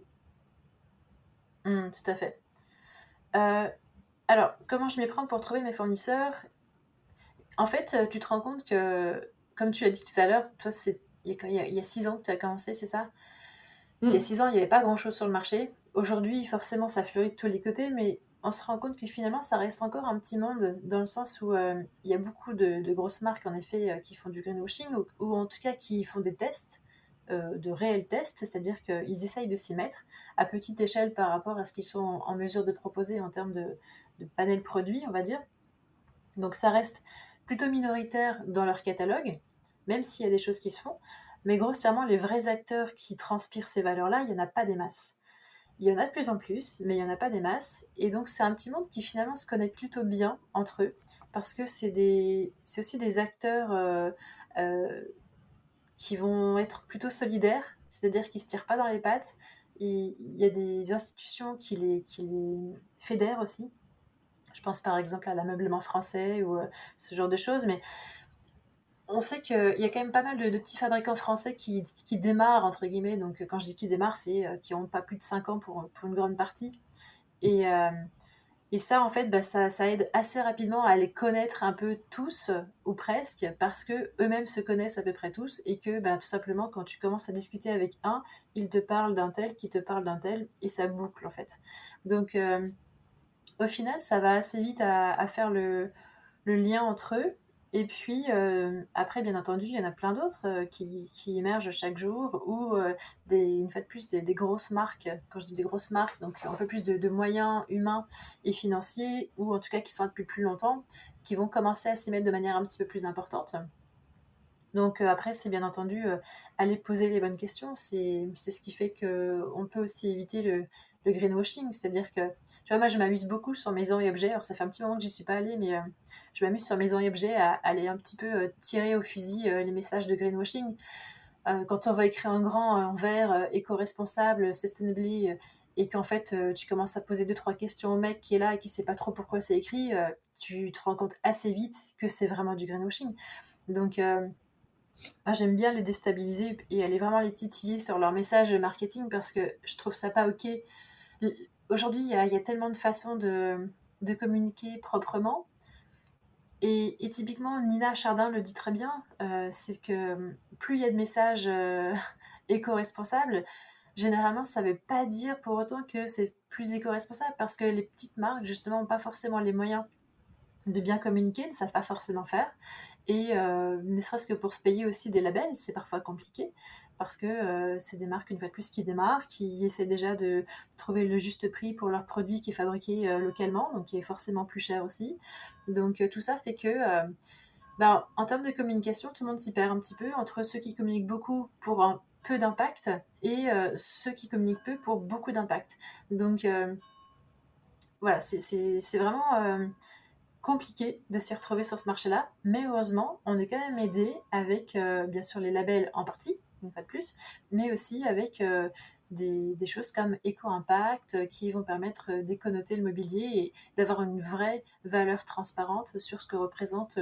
Mmh, tout à fait. Euh, alors, comment je m'y prends pour trouver mes fournisseurs? En fait, tu te rends compte que, comme tu l'as dit tout à l'heure, toi, c'est il y, a, six ans que tu as commencé, c'est ça? Il y a six ans, il n'y avait pas grand-chose sur le marché. Aujourd'hui, forcément, ça fleurit de tous les côtés, mais on se rend compte que finalement, ça reste encore un petit monde dans le sens où euh, il y a beaucoup de, grosses marques, en effet, euh, qui font du greenwashing ou, en tout cas qui font des tests de réels tests, c'est-à-dire qu'ils essayent de s'y mettre à petite échelle par rapport à ce qu'ils sont en mesure de proposer en termes de, de panel produit, on va dire. Donc ça reste plutôt minoritaire dans leur catalogue, même s'il y a des choses qui se font. Mais grossièrement, les vrais acteurs qui transpirent ces valeurs-là, il n'y en a pas des masses. Il y en a de plus en plus, mais il n'y en a pas des masses. Et donc, c'est un petit monde qui finalement se connaît plutôt bien entre eux, parce que c'est des... aussi des acteurs euh, euh, qui vont être plutôt solidaires, c'est-à-dire qu'ils ne se tirent pas dans les pattes. Il y a des institutions qui les, qui les fédèrent aussi. Je pense par exemple à l'ameublement français ou euh, ce genre de choses, mais on sait qu'il y a quand même pas mal de, petits fabricants français qui, démarrent, entre guillemets. Donc, quand je dis qui démarrent, c'est euh, qui n'ont pas plus de 5 ans pour, une grande partie. Et, euh, ça, en fait, bah, ça, aide assez rapidement à les connaître un peu tous, ou presque, parce que eux-mêmes se connaissent à peu près tous, et que bah, tout simplement, quand tu commences à discuter avec un, il te parle d'un tel, qui te parle d'un tel, et ça boucle, en fait. Donc, euh, au final, ça va assez vite à, faire le lien entre eux. Et puis, euh, après, bien entendu, il y en a plein d'autres euh, qui, émergent chaque jour, ou euh, une fois de plus, des, grosses marques. Quand je dis des grosses marques, donc c'est un peu plus de, moyens humains et financiers, ou en tout cas qui sont là depuis plus longtemps, qui vont commencer à s'y mettre de manière un petit peu plus importante. Donc après, c'est bien entendu aller poser les bonnes questions. C'est ce qui fait qu'on peut aussi éviter le, le greenwashing. C'est-à-dire que, tu vois, moi, je m'amuse beaucoup sur Maison et Objets. Alors, ça fait un petit moment que je n'y suis pas allée, mais euh, je m'amuse sur Maison et Objets à, aller un petit peu euh, tirer au fusil euh, les messages de greenwashing. quand on va écrire un grand en vert éco-responsable, sustainably, et qu'en fait, tu commences à poser deux, trois questions au mec qui est là et qui sait pas trop pourquoi c'est écrit, tu te rends compte assez vite que c'est vraiment du greenwashing. Donc, j'aime bien les déstabiliser et aller vraiment les titiller sur leur message marketing parce que je trouve ça pas ok Aujourd'hui, il y, a tellement de façons de, communiquer proprement. Et, typiquement, Nina Chardin le dit très bien, euh, c'est que plus il y a de messages euh, éco-responsables, généralement, ça ne veut pas dire pour autant que c'est plus éco-responsable, parce que les petites marques, justement, n'ont pas forcément les moyens de bien communiquer, ne savent pas forcément faire. Et euh, ne serait-ce que pour se payer aussi des labels, c'est parfois compliqué parce que euh, c'est des marques, une fois de plus, qui démarrent, qui essaient déjà de trouver le juste prix pour leur produit qui est fabriqué euh, localement, donc qui est forcément plus cher aussi. Donc tout ça fait que, ben, en termes de communication, tout le monde s'y perd un petit peu entre ceux qui communiquent beaucoup pour un peu d'impact et ceux qui communiquent peu pour beaucoup d'impact. Donc voilà, c'est vraiment compliqué de s'y retrouver sur ce marché-là, mais heureusement, on est quand même aidé avec, euh, bien sûr, les labels en partie, une fois de plus, mais aussi avec euh, des, choses comme Eco-Impact euh, qui vont permettre d'éconoter le mobilier et d'avoir une vraie valeur transparente sur ce que représente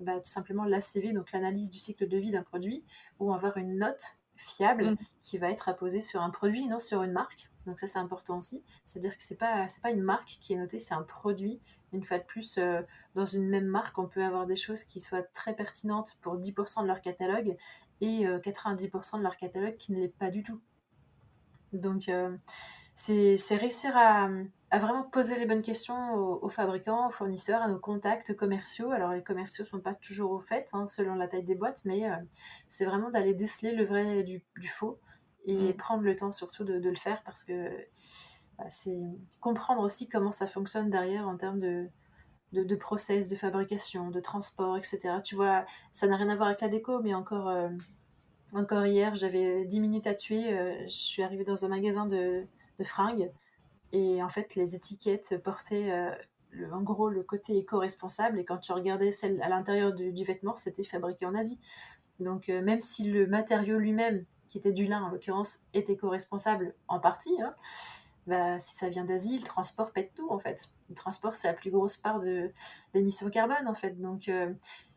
bah, tout simplement l'ACV, donc l'analyse du cycle de vie d'un produit, ou avoir une note fiable mmh. qui va être apposée sur un produit, non sur une marque. Donc ça c'est important aussi, c'est-à-dire que c'est pas c'est pas une marque qui est notée, c'est un produit une fois de plus, euh, dans une même marque, on peut avoir des choses qui soient très pertinentes pour 10% de leur catalogue et 90% euh, de leur catalogue qui ne l'est pas du tout. Donc, euh, c'est réussir à, vraiment poser les bonnes questions aux, fabricants, aux fournisseurs, à nos contacts commerciaux. Alors, les commerciaux ne sont pas toujours au fait, hein, selon la taille des boîtes, mais c'est vraiment d'aller déceler le vrai du, faux et mmh. prendre le temps surtout de, de le faire parce que bah, c'est comprendre aussi comment ça fonctionne derrière en termes de, de, process, de fabrication, de transport, etc. Tu vois, ça n'a rien à voir avec la déco, mais encore, euh, encore hier, j'avais 10 minutes à tuer. Euh, je suis arrivée dans un magasin de, de, fringues et en fait, les étiquettes portaient euh, en gros le côté éco-responsable et quand tu regardais celle à l'intérieur du, vêtement, c'était fabriqué en Asie. Donc, même si le matériau lui-même, qui était du lin en l'occurrence, est éco-responsable en partie, hein, bah, si ça vient d'Asie, le transport pète tout en fait. Le transport, c'est la plus grosse part de l'émission carbone en fait. Donc, euh,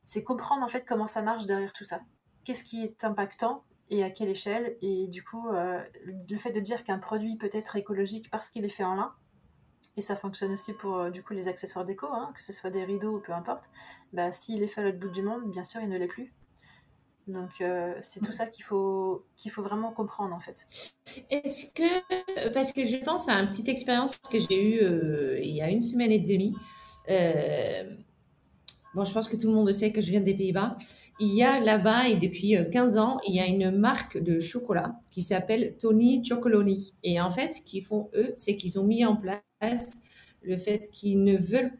c'est comprendre en fait comment ça marche derrière tout ça. Qu'est-ce qui est impactant et à quelle échelle? Et du coup, euh, le fait de dire qu'un produit peut être écologique parce qu'il est fait en lin, et ça fonctionne aussi pour euh, du coup les accessoires déco, hein, que ce soit des rideaux ou peu importe, bah, s'il est fait à l'autre bout du monde, bien sûr, il ne l'est plus. Donc euh, c'est tout ça qu'il faut, qu'il faut vraiment comprendre en fait. Est-ce que, parce que je pense à une petite expérience que j'ai eue euh, il y a une semaine et demie, euh, bon je pense que tout le monde sait que je viens des Pays-Bas, il y a là-bas, et depuis 15 ans, il y a une marque de chocolat qui s'appelle Tony Chocoloni. Et en fait, ce qu'ils font, eux, c'est qu'ils ont mis en place le fait qu'ils ne veulent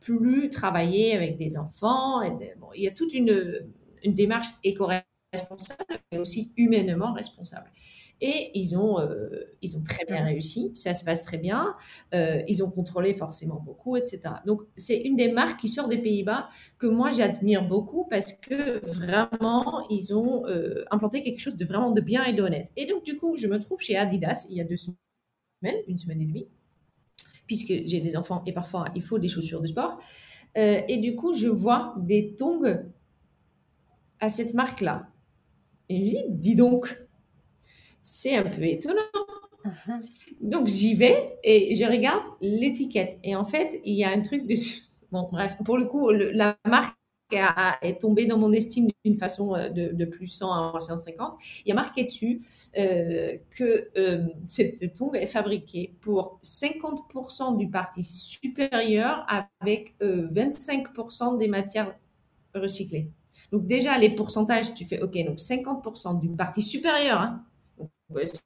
plus travailler avec des enfants. bon, il y a toute une, une démarche éco-responsable, mais aussi humainement responsable. Et ils ont, euh, ils ont très bien mmh. réussi, ça se passe très bien, euh, ils ont contrôlé forcément beaucoup, etc. Donc, c'est une des marques qui sort des Pays-Bas que moi j'admire beaucoup parce que vraiment, ils ont euh, implanté quelque chose de vraiment de bien et d'honnête. Et donc, du coup, je me trouve chez Adidas il y a deux semaines, une semaine et demie, puisque j'ai des enfants et parfois il faut des chaussures de sport. et du coup, je vois des tongs à cette marque-là. Et dis, dis donc, c'est un peu étonnant. Donc j'y vais et je regarde l'étiquette. Et en fait, il y a un truc dessus. Bon, bref, pour le coup, la marque est tombée dans mon estime d'une façon euh, de, plus 100 à 150. Il y a marqué dessus euh, que euh, cette tongue est fabriquée pour 50% du parti supérieur avec 25% des matières recyclées. Donc déjà, les pourcentages, tu fais, OK, donc 50% du parti supérieur, hein,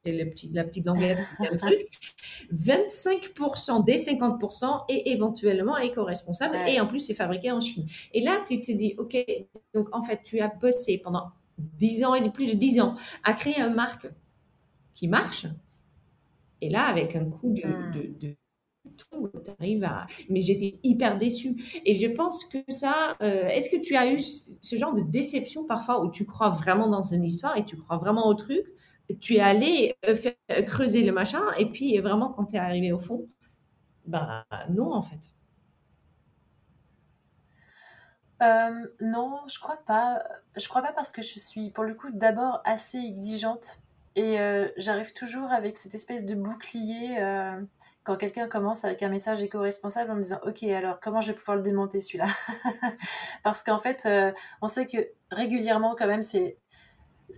c'est la petite languette le truc. 25% des 50% est éventuellement éco-responsable et en plus c'est fabriqué en Chine. Et là, tu te dis, OK, donc en fait, tu as bossé pendant 10 ans et plus de 10 ans à créer une marque qui marche. Et là, avec un coup de, hmm. de, tu arrives à. Mais j'étais hyper déçue. Et je pense que ça. Euh, est-ce que tu as eu ce genre de déception parfois où tu crois vraiment dans une histoire et tu crois vraiment au truc? Tu es allé euh, faire, euh, creuser le machin, et puis vraiment, quand tu es arrivé au fond, ben non, en fait. Non, je crois pas. Je crois pas parce que je suis, pour le coup, d'abord assez exigeante. Et j'arrive toujours avec cette espèce de bouclier quand quelqu'un commence avec un message éco-responsable en me disant Ok, alors comment je vais pouvoir le démonter celui-là? Parce qu'en fait, on sait que régulièrement, quand même, c'est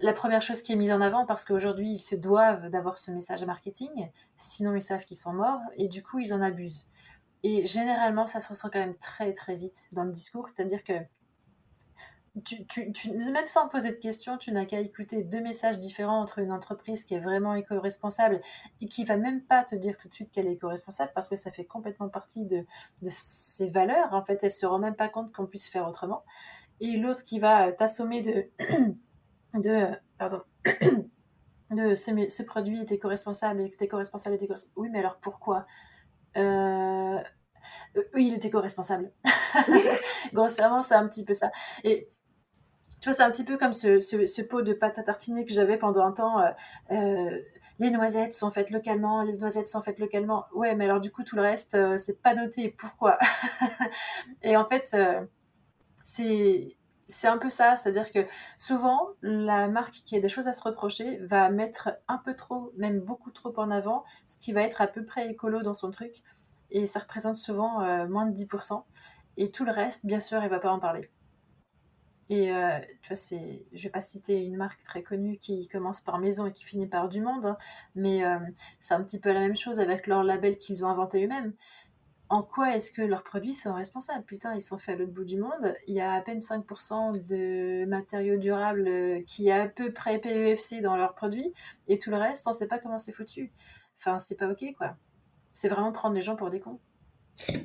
la première chose qui est mise en avant parce qu'aujourd'hui ils se doivent d'avoir ce message marketing, sinon ils savent qu'ils sont morts et du coup ils en abusent. Et généralement ça se ressent quand même très très vite dans le discours, c'est-à-dire que tu, même sans poser de questions, tu n'as qu'à écouter deux messages différents entre une entreprise qui est vraiment éco-responsable et qui va même pas te dire tout de suite qu'elle est éco-responsable parce que ça fait complètement partie de, de ses valeurs. En fait, elle se rend même pas compte qu'on puisse faire autrement. Et l'autre qui va t'assommer de de, pardon, de ce, produit est éco-responsable, est éco-responsable, est éco-responsable. Oui, mais alors pourquoi? Euh, Oui, il est éco-responsable. Grossièrement, c'est un petit peu ça. Et tu vois, c'est un petit peu comme ce, pot de pâte à tartiner que j'avais pendant un temps. Euh, euh, les noisettes sont faites localement, les noisettes sont faites localement. Ouais, mais alors du coup, tout le reste, c'est pas noté. Pourquoi? Et en fait, c'est un peu ça, c'est-à-dire que souvent, la marque qui a des choses à se reprocher va mettre un peu trop, même beaucoup trop en avant, ce qui va être à peu près écolo dans son truc, et ça représente souvent euh, moins de 10%, et tout le reste, bien sûr, elle va pas en parler. Et euh, tu vois, c'est, je vais pas citer une marque très connue qui commence par Maison et qui finit par Du Monde, hein, mais euh, c'est un petit peu la même chose avec leur label qu'ils ont inventé eux-mêmes en quoi est-ce que leurs produits sont responsables? Putain, ils sont faits à l'autre bout du monde. Il y a à peine 5% de matériaux durables euh, qui est à peu près PEFC dans leurs produits, et tout le reste, on ne sait pas comment c'est foutu. Enfin, c'est pas ok, quoi. C'est vraiment prendre les gens pour des cons.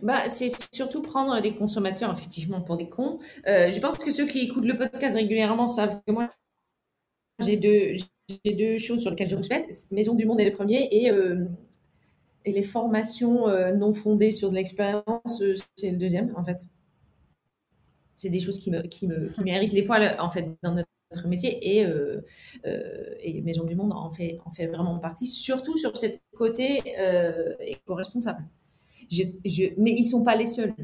Bah, c'est surtout prendre des consommateurs, effectivement, pour des cons. Euh, je pense que ceux qui écoutent le podcast régulièrement savent que moi, j'ai deux, choses sur lesquelles je respecte. Maison du Monde est le premier, et... Euh, et les formations euh, non fondées sur de l'expérience, c'est le deuxième, en fait. C'est des choses qui me, qui me, qui les poils, en fait, dans notre métier. Et, et Maison du Monde en fait, en fait vraiment partie, surtout sur ce côté éco-responsable. Je, je, mais ils ne sont pas les seuls.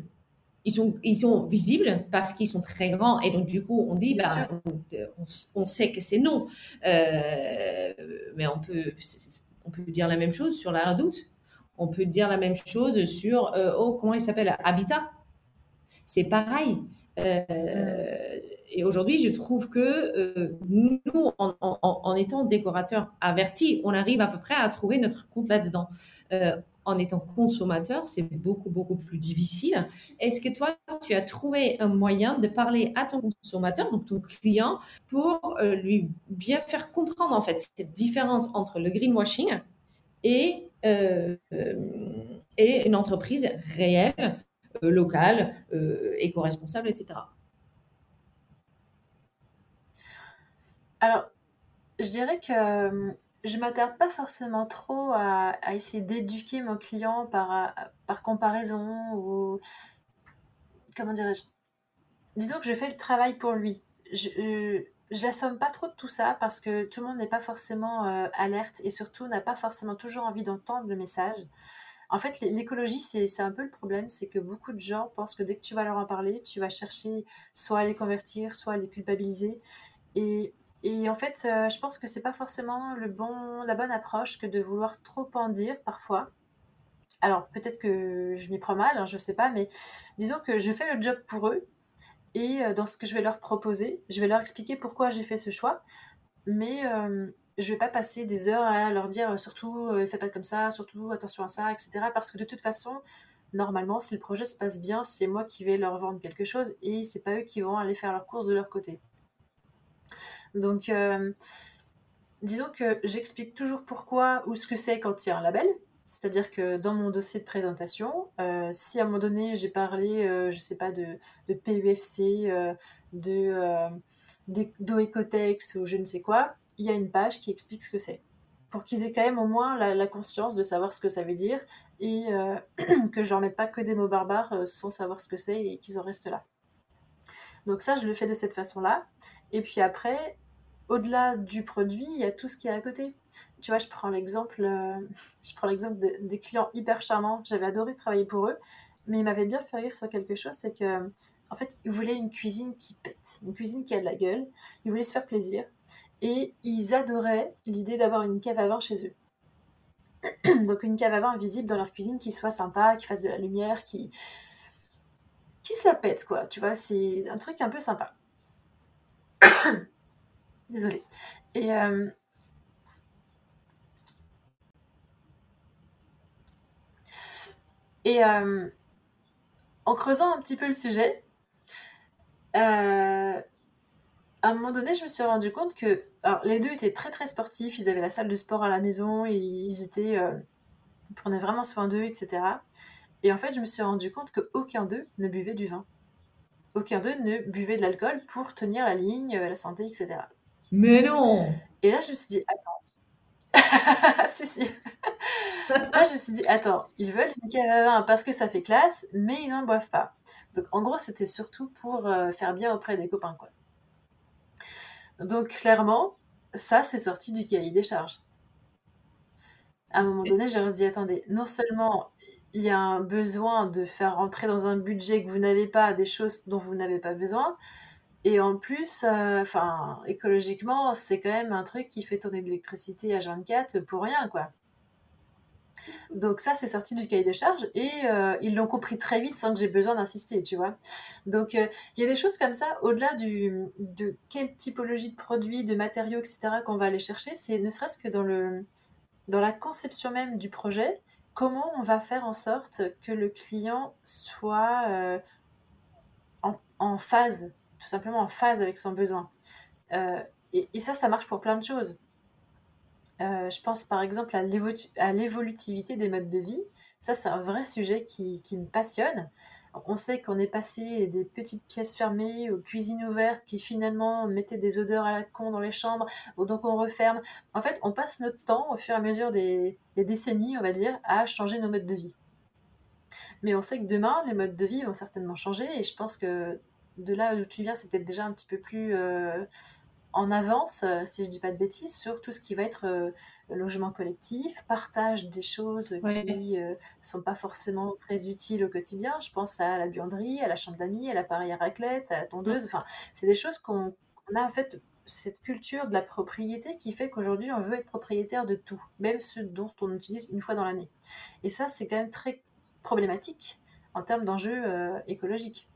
Ils sont, ils sont visibles parce qu'ils sont très grands. Et donc, du coup, on dit, bah, on, on, sait que c'est non. mais on peut, on peut dire la même chose sur la redoute on peut dire la même chose sur, euh, oh, comment il s'appelle? Habitat. C'est pareil. Euh, et aujourd'hui, je trouve que euh, nous, en, étant décorateurs avertis, on arrive à peu près à trouver notre compte là-dedans. En étant consommateur, c'est beaucoup, beaucoup plus difficile. Est-ce que toi, tu as trouvé un moyen de parler à ton consommateur, donc ton client, pour euh, lui bien faire comprendre en fait cette différence entre le greenwashing et, euh, et une entreprise réelle, locale, éco-responsable, etc. Alors, je dirais que euh, je m'attarde pas forcément trop à, essayer d'éduquer mon client par, euh, par comparaison ou comment dirais-je? Disons que je fais le travail pour lui. Je, euh, je l'assomme pas trop de tout ça parce que tout le monde n'est pas forcément alerte et surtout n'a pas forcément toujours envie d'entendre le message. En fait, l'écologie, c'est un peu le problème, c'est que beaucoup de gens pensent que dès que tu vas leur en parler, tu vas chercher soit à les convertir, soit à les culpabiliser. Et et en fait, euh, je pense que c'est pas forcément le bon, la bonne approche que de vouloir trop en dire parfois. Alors peut-être que je m'y prends mal, hein, je sais pas, mais disons que je fais le job pour eux et euh, dans ce que je vais leur proposer, je vais leur expliquer pourquoi j'ai fait ce choix, mais euh, je vais pas passer des heures à leur dire surtout fais pas comme ça, surtout attention à ça, etc. Parce que de toute façon, normalement, si le projet se passe bien, c'est moi qui vais leur vendre quelque chose et c'est pas eux qui vont aller faire leurs courses de leur côté. Donc, euh, disons que j'explique toujours pourquoi ou ce que c'est quand il y a un label. C'est-à-dire que dans mon dossier de présentation, euh, si à un moment donné j'ai parlé, euh, je ne sais pas, de, PUFC, de d'Oecotex ou je ne sais quoi, il y a une page qui explique ce que c'est. Pour qu'ils aient quand même au moins la, conscience de savoir ce que ça veut dire et que je leur mette pas que des mots barbares sans savoir ce que c'est et qu'ils en restent là. Donc ça, je le fais de cette façon-là. Et puis après, au-delà du produit, il y a tout ce qui est à côté. Tu vois, je prends l'exemple, euh, je l'exemple des clients hyper charmants. J'avais adoré travailler pour eux, mais ils m'avaient bien fait rire sur quelque chose, c'est que en fait, ils voulaient une cuisine qui pète, une cuisine qui a de la gueule. Ils voulaient se faire plaisir et ils adoraient l'idée d'avoir une cave à vin chez eux. Donc une cave à vin visible dans leur cuisine qui soit sympa, qui fasse de la lumière, qui qui se la pète quoi. Tu vois, c'est un truc un peu sympa. Désolée. Et euh, euh, en creusant un petit peu le sujet, euh, à un moment donné, je me suis rendu compte que alors, les deux étaient très très sportifs, ils avaient la salle de sport à la maison, ils étaient, ils prenaient vraiment soin d'eux, etc. Et en fait, je me suis rendu compte qu'aucun d'eux ne buvait du vin. Aucun d'eux ne buvait de l'alcool pour tenir la ligne, la santé, etc. Mais non Et là, je me suis dit, attends. si, si. là, je me suis dit, attends, ils veulent une cave à vin parce que ça fait classe, mais ils n'en boivent pas. Donc, en gros, c'était surtout pour euh, faire bien auprès des copains, quoi. Donc, clairement, ça, c'est sorti du cahier des charges. À un moment donné, j'ai dit, attendez, non seulement il y a un besoin de faire rentrer dans un budget que vous n'avez pas des choses dont vous n'avez pas besoin, et en plus, euh, enfin, écologiquement, c'est quand même un truc qui fait tourner de l'électricité à 24 pour rien, quoi. Donc ça, c'est sorti du cahier des charges et euh, ils l'ont compris très vite sans que j'ai besoin d'insister, tu vois. Donc euh, il y a des choses comme ça, au-delà du, de quelle typologie de produits, de matériaux, etc. qu'on va aller chercher, c'est ne serait-ce que dans, le, dans la conception même du projet, comment on va faire en sorte que le client soit en, en phase tout simplement en phase avec son besoin. Euh, et, ça, ça marche pour plein de choses. Euh, je pense par exemple à l'évolutivité des modes de vie. Ça, c'est un vrai sujet qui, qui, me passionne. On sait qu'on est passé des petites pièces fermées aux cuisines ouvertes qui finalement mettaient des odeurs à la con dans les chambres, donc on referme. En fait, on passe notre temps au fur et à mesure des, des décennies, on va dire, à changer nos modes de vie. Mais on sait que demain, les modes de vie vont certainement changer et je pense que de là où tu viens, c'est peut-être déjà un petit peu plus euh, en avance, euh, si je dis pas de bêtises, sur tout ce qui va être euh, logement collectif, partage des choses qui ne sont pas forcément très utiles au quotidien. Je pense à la buanderie, à la chambre d'amis, à l'appareil à raclette, à la tondeuse. Enfin, c'est des choses qu'on a en fait cette culture de la propriété qui fait qu'aujourd'hui on veut être propriétaire de tout, même ce dont on utilise une fois dans l'année. Et ça, c'est quand même très problématique en termes d'enjeux écologiques.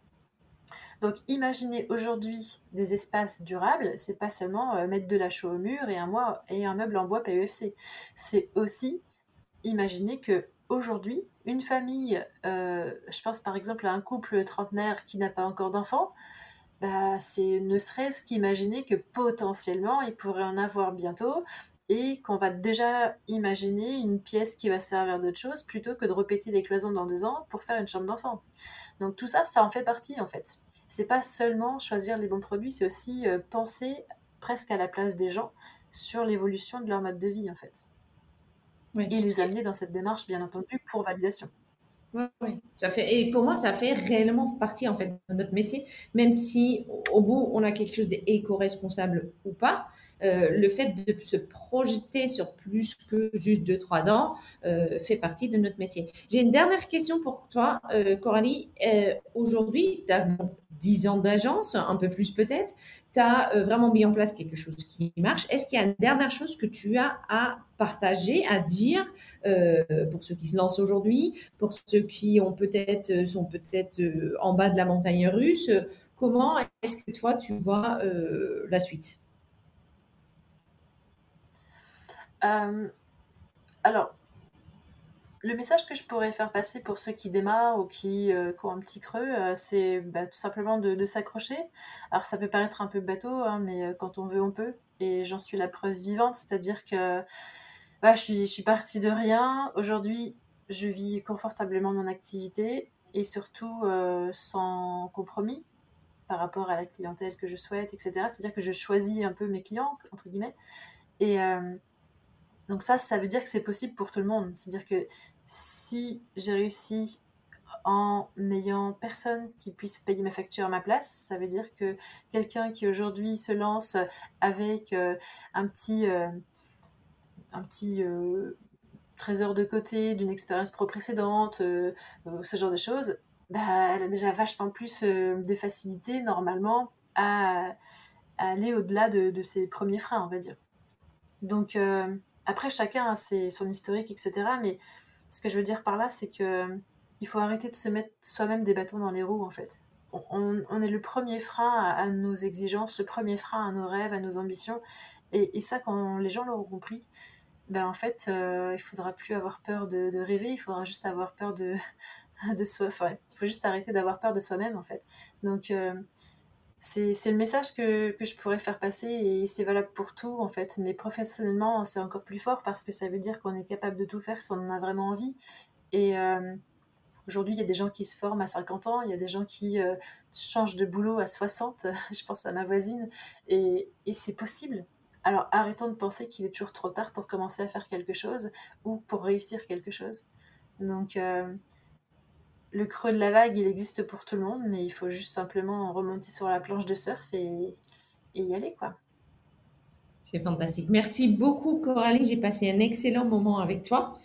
Donc imaginez aujourd'hui des espaces durables, c'est pas seulement euh, mettre de la chaux au mur et un, meuble en bois PUFC. C'est aussi imaginer que aujourd'hui, une famille, euh, je pense par exemple à un couple trentenaire qui n'a pas encore d'enfants, bah, c'est ne serait-ce qu'imaginer que potentiellement il pourrait en avoir bientôt et qu'on va déjà imaginer une pièce qui va servir d'autre chose plutôt que de répéter des cloisons dans deux ans pour faire une chambre d'enfant. Donc tout ça, ça en fait partie en fait. C'est pas seulement choisir les bons produits, c'est aussi euh, penser presque à la place des gens sur l'évolution de leur mode de vie en fait et les amener dans cette démarche, bien entendu, pour validation. Oui, Ça fait, et pour moi, ça fait réellement partie en fait de notre métier, même si au bout on a quelque chose d'éco-responsable ou pas. Euh, le fait de se projeter sur plus que juste 2-3 ans euh, fait partie de notre métier. J'ai une dernière question pour toi, euh, Coralie. Aujourd'hui, tu as 10 ans d'agence, un peu plus peut-être tu as euh, vraiment mis en place quelque chose qui marche. Est-ce qu'il y a une dernière chose que tu as à partager, à dire euh, pour ceux qui se lancent aujourd'hui, pour ceux qui ont peut-être euh, sont peut-être en bas de la montagne russe? Comment est-ce que toi tu vois la suite? Alors, le message que je pourrais faire passer pour ceux qui démarrent ou qui, euh, ont un petit creux, euh, c'est bah, tout simplement de, s'accrocher. Alors ça peut paraître un peu bateau, hein, mais euh, quand on veut, on peut. Et j'en suis la preuve vivante, c'est-à-dire que bah, je, suis, partie de rien. Aujourd'hui, je vis confortablement mon activité et surtout sans compromis par rapport à la clientèle que je souhaite, etc. C'est-à-dire que je choisis un peu mes clients, entre guillemets. Et donc ça, ça veut dire que c'est possible pour tout le monde. C'est-à-dire que si j'ai réussi en n'ayant personne qui puisse payer ma facture à ma place, ça veut dire que quelqu'un qui aujourd'hui se lance avec euh, un petit, euh, un petit euh, trésor de côté d'une expérience pro précédente, ce genre de choses, bah, elle a déjà vachement plus de facilité normalement à, aller au-delà de, de, ses premiers freins, on va dire. Donc après, chacun a son historique, etc. Mais ce que je veux dire par là, c'est que il faut arrêter de se mettre soi-même des bâtons dans les roues, en fait. On, est le premier frein à, nos exigences, le premier frein à nos rêves, à nos ambitions. Et, ça, quand les gens l'auront compris, ben en fait, euh, il faudra plus avoir peur de, rêver, il faudra juste avoir peur de, de soi. Enfin, il faut juste arrêter d'avoir peur de soi-même, en fait. Donc, euh, c'est le message que, je pourrais faire passer et c'est valable pour tout en fait. Mais professionnellement, c'est encore plus fort parce que ça veut dire qu'on est capable de tout faire si on en a vraiment envie. Et euh, aujourd'hui, il y a des gens qui se forment à 50 ans, il y a des gens qui euh, changent de boulot à 60, je pense à ma voisine, et, c'est possible. Alors arrêtons de penser qu'il est toujours trop tard pour commencer à faire quelque chose ou pour réussir quelque chose. Donc, euh, le creux de la vague, il existe pour tout le monde, mais il faut juste simplement remonter sur la planche de surf et, y aller, quoi. C'est fantastique. Merci beaucoup, Coralie. J'ai passé un excellent moment avec toi.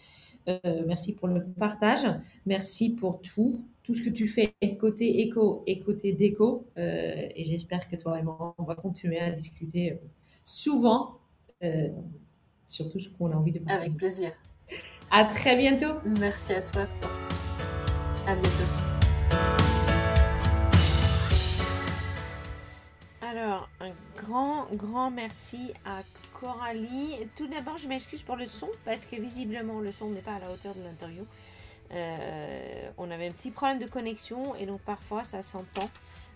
Euh, merci pour le partage. Merci pour tout, tout ce que tu fais côté éco et côté déco. Euh, et j'espère que toi et moi, on va continuer à discuter euh, souvent sur tout ce qu'on a envie de parler. Avec plaisir. À très bientôt. Merci à toi. Alors, un grand, grand merci à Coralie. Tout d'abord, je m'excuse pour le son parce que visiblement le son n'est pas à la hauteur de l'interview. Euh, on avait un petit problème de connexion et donc parfois ça s'entend.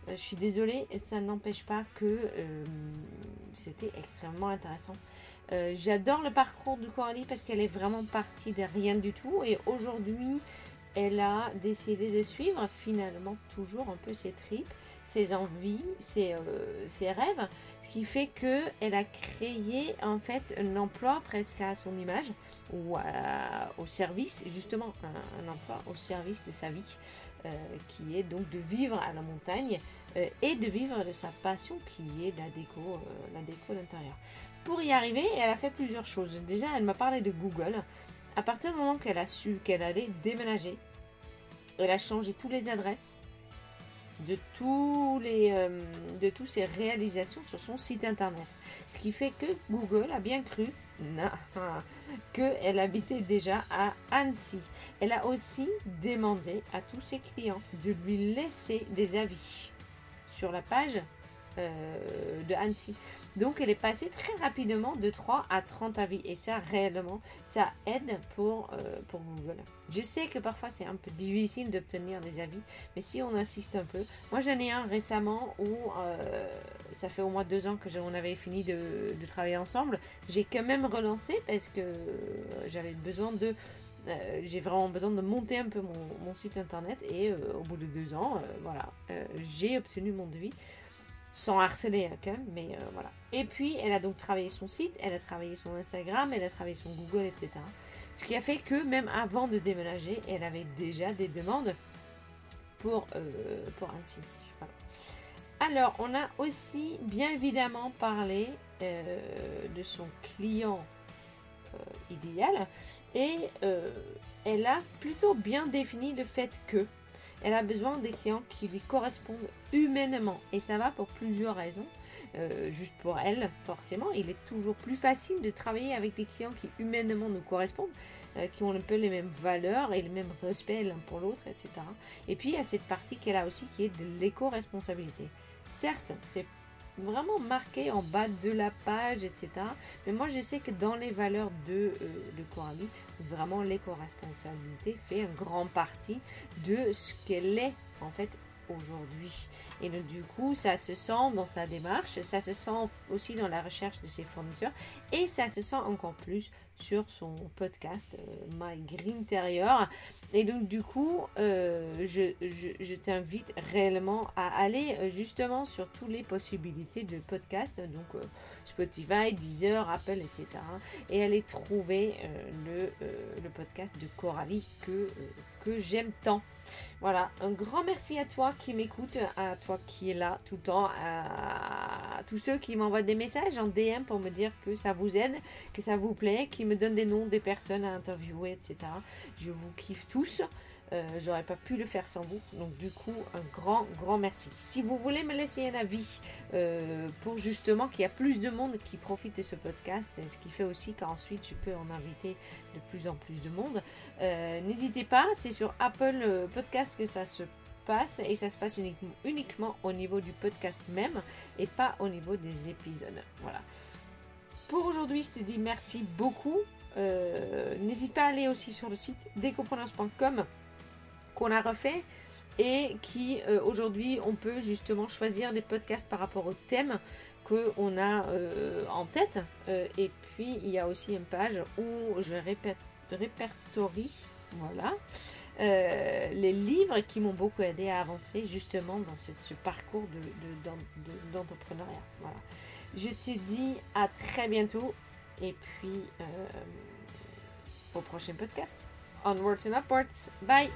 Euh, je suis désolée, ça n'empêche pas que euh, c'était extrêmement intéressant. J'adore le parcours de Coralie parce qu'elle est vraiment partie de rien du tout et aujourd'hui elle a décidé de suivre finalement toujours un peu ses tripes, ses envies, ses, euh, rêves, ce qui fait que elle a créé en fait un emploi presque à son image ou au service, justement un, emploi au service de sa vie, euh, qui est donc de vivre à la montagne euh, et de vivre de sa passion qui est la déco, la déco d'intérieur. Pour y arriver, elle a fait plusieurs choses. Déjà, elle m'a parlé de Google. À partir du moment qu'elle a su qu'elle allait déménager, elle a changé toutes les adresses de, tous les, euh, de toutes ses réalisations sur son site internet. Ce qui fait que Google a bien cru qu'elle habitait déjà à Annecy. Elle a aussi demandé à tous ses clients de lui laisser des avis sur la page euh, de Annecy. Donc elle est passée très rapidement de 3 à 30 avis. Et ça, réellement, ça aide pour, euh, pour Google. Je sais que parfois c'est un peu difficile d'obtenir des avis, mais si on insiste un peu. Moi j'en ai un récemment où euh, ça fait au moins deux ans que on avait fini de, de travailler ensemble. J'ai quand même relancé parce que j'avais besoin de euh, j'ai vraiment besoin de monter un peu mon, site internet et euh, au bout de deux ans, euh, voilà, j'ai obtenu mon devis sans harceler hein, mais voilà. Et puis elle a donc travaillé son site, elle a travaillé son Instagram, elle a travaillé son Google, etc. Ce qui a fait que même avant de déménager, elle avait déjà des demandes pour, pour un site. Alors, on a aussi bien évidemment parlé de son client euh, idéal. Et euh, elle a plutôt bien défini le fait que elle a besoin des clients qui lui correspondent humainement. Et ça va pour plusieurs raisons. Euh, juste pour elle, forcément, il est toujours plus facile de travailler avec des clients qui humainement nous correspondent, qui ont un peu les mêmes valeurs et le même respect l'un pour l'autre, etc. Et puis il y a cette partie qu'elle a aussi qui est de l'éco-responsabilité. Certes, c'est vraiment marqué en bas de la page, etc. Mais moi, je sais que dans les valeurs de, euh, de Coralie, vraiment l'éco-responsabilité fait un grand partie de ce qu'elle est en fait aujourd'hui. Et donc, du coup, ça se sent dans sa démarche, ça se sent aussi dans la recherche de ses fournisseurs et ça se sent encore plus sur son podcast euh, My Green Interior. Et donc du coup, euh, je, t'invite réellement à aller euh, justement sur toutes les possibilités de podcast, donc Spotify, Deezer, Apple, etc. Et aller trouver le, le, podcast de Coralie que, que j'aime tant. Voilà, un grand merci à toi qui m'écoute, à toi qui est là tout le temps, à, tous ceux qui m'envoient des messages en DM pour me dire que ça vous aide, que ça vous plaît, qui me donnent des noms des personnes à interviewer, etc. Je vous kiffe tous. Euh, j'aurais pas pu le faire sans vous. Donc du coup, un grand, grand merci. Si vous voulez me laisser un avis euh, pour justement qu'il y a plus de monde qui profite de ce podcast, ce qui fait aussi qu'ensuite je peux en inviter de plus en plus de monde, euh, n'hésitez pas. C'est sur Apple Podcast que ça se passe et ça se passe uniquement, uniquement au niveau du podcast même et pas au niveau des épisodes. Voilà. Pour aujourd'hui, je te dis merci beaucoup. N'hésite pas à aller aussi sur le site décoprenance.com qu'on a refait et qui euh, aujourd'hui on peut justement choisir des podcasts par rapport au thème qu'on a euh, en tête. Euh, et puis il y a aussi une page où je répertorie voilà, les livres qui m'ont beaucoup aidé à avancer justement dans ce parcours d'entrepreneuriat. De, voilà. Je te dis à très bientôt et puis au prochain podcast. Onwards and upwards. Bye.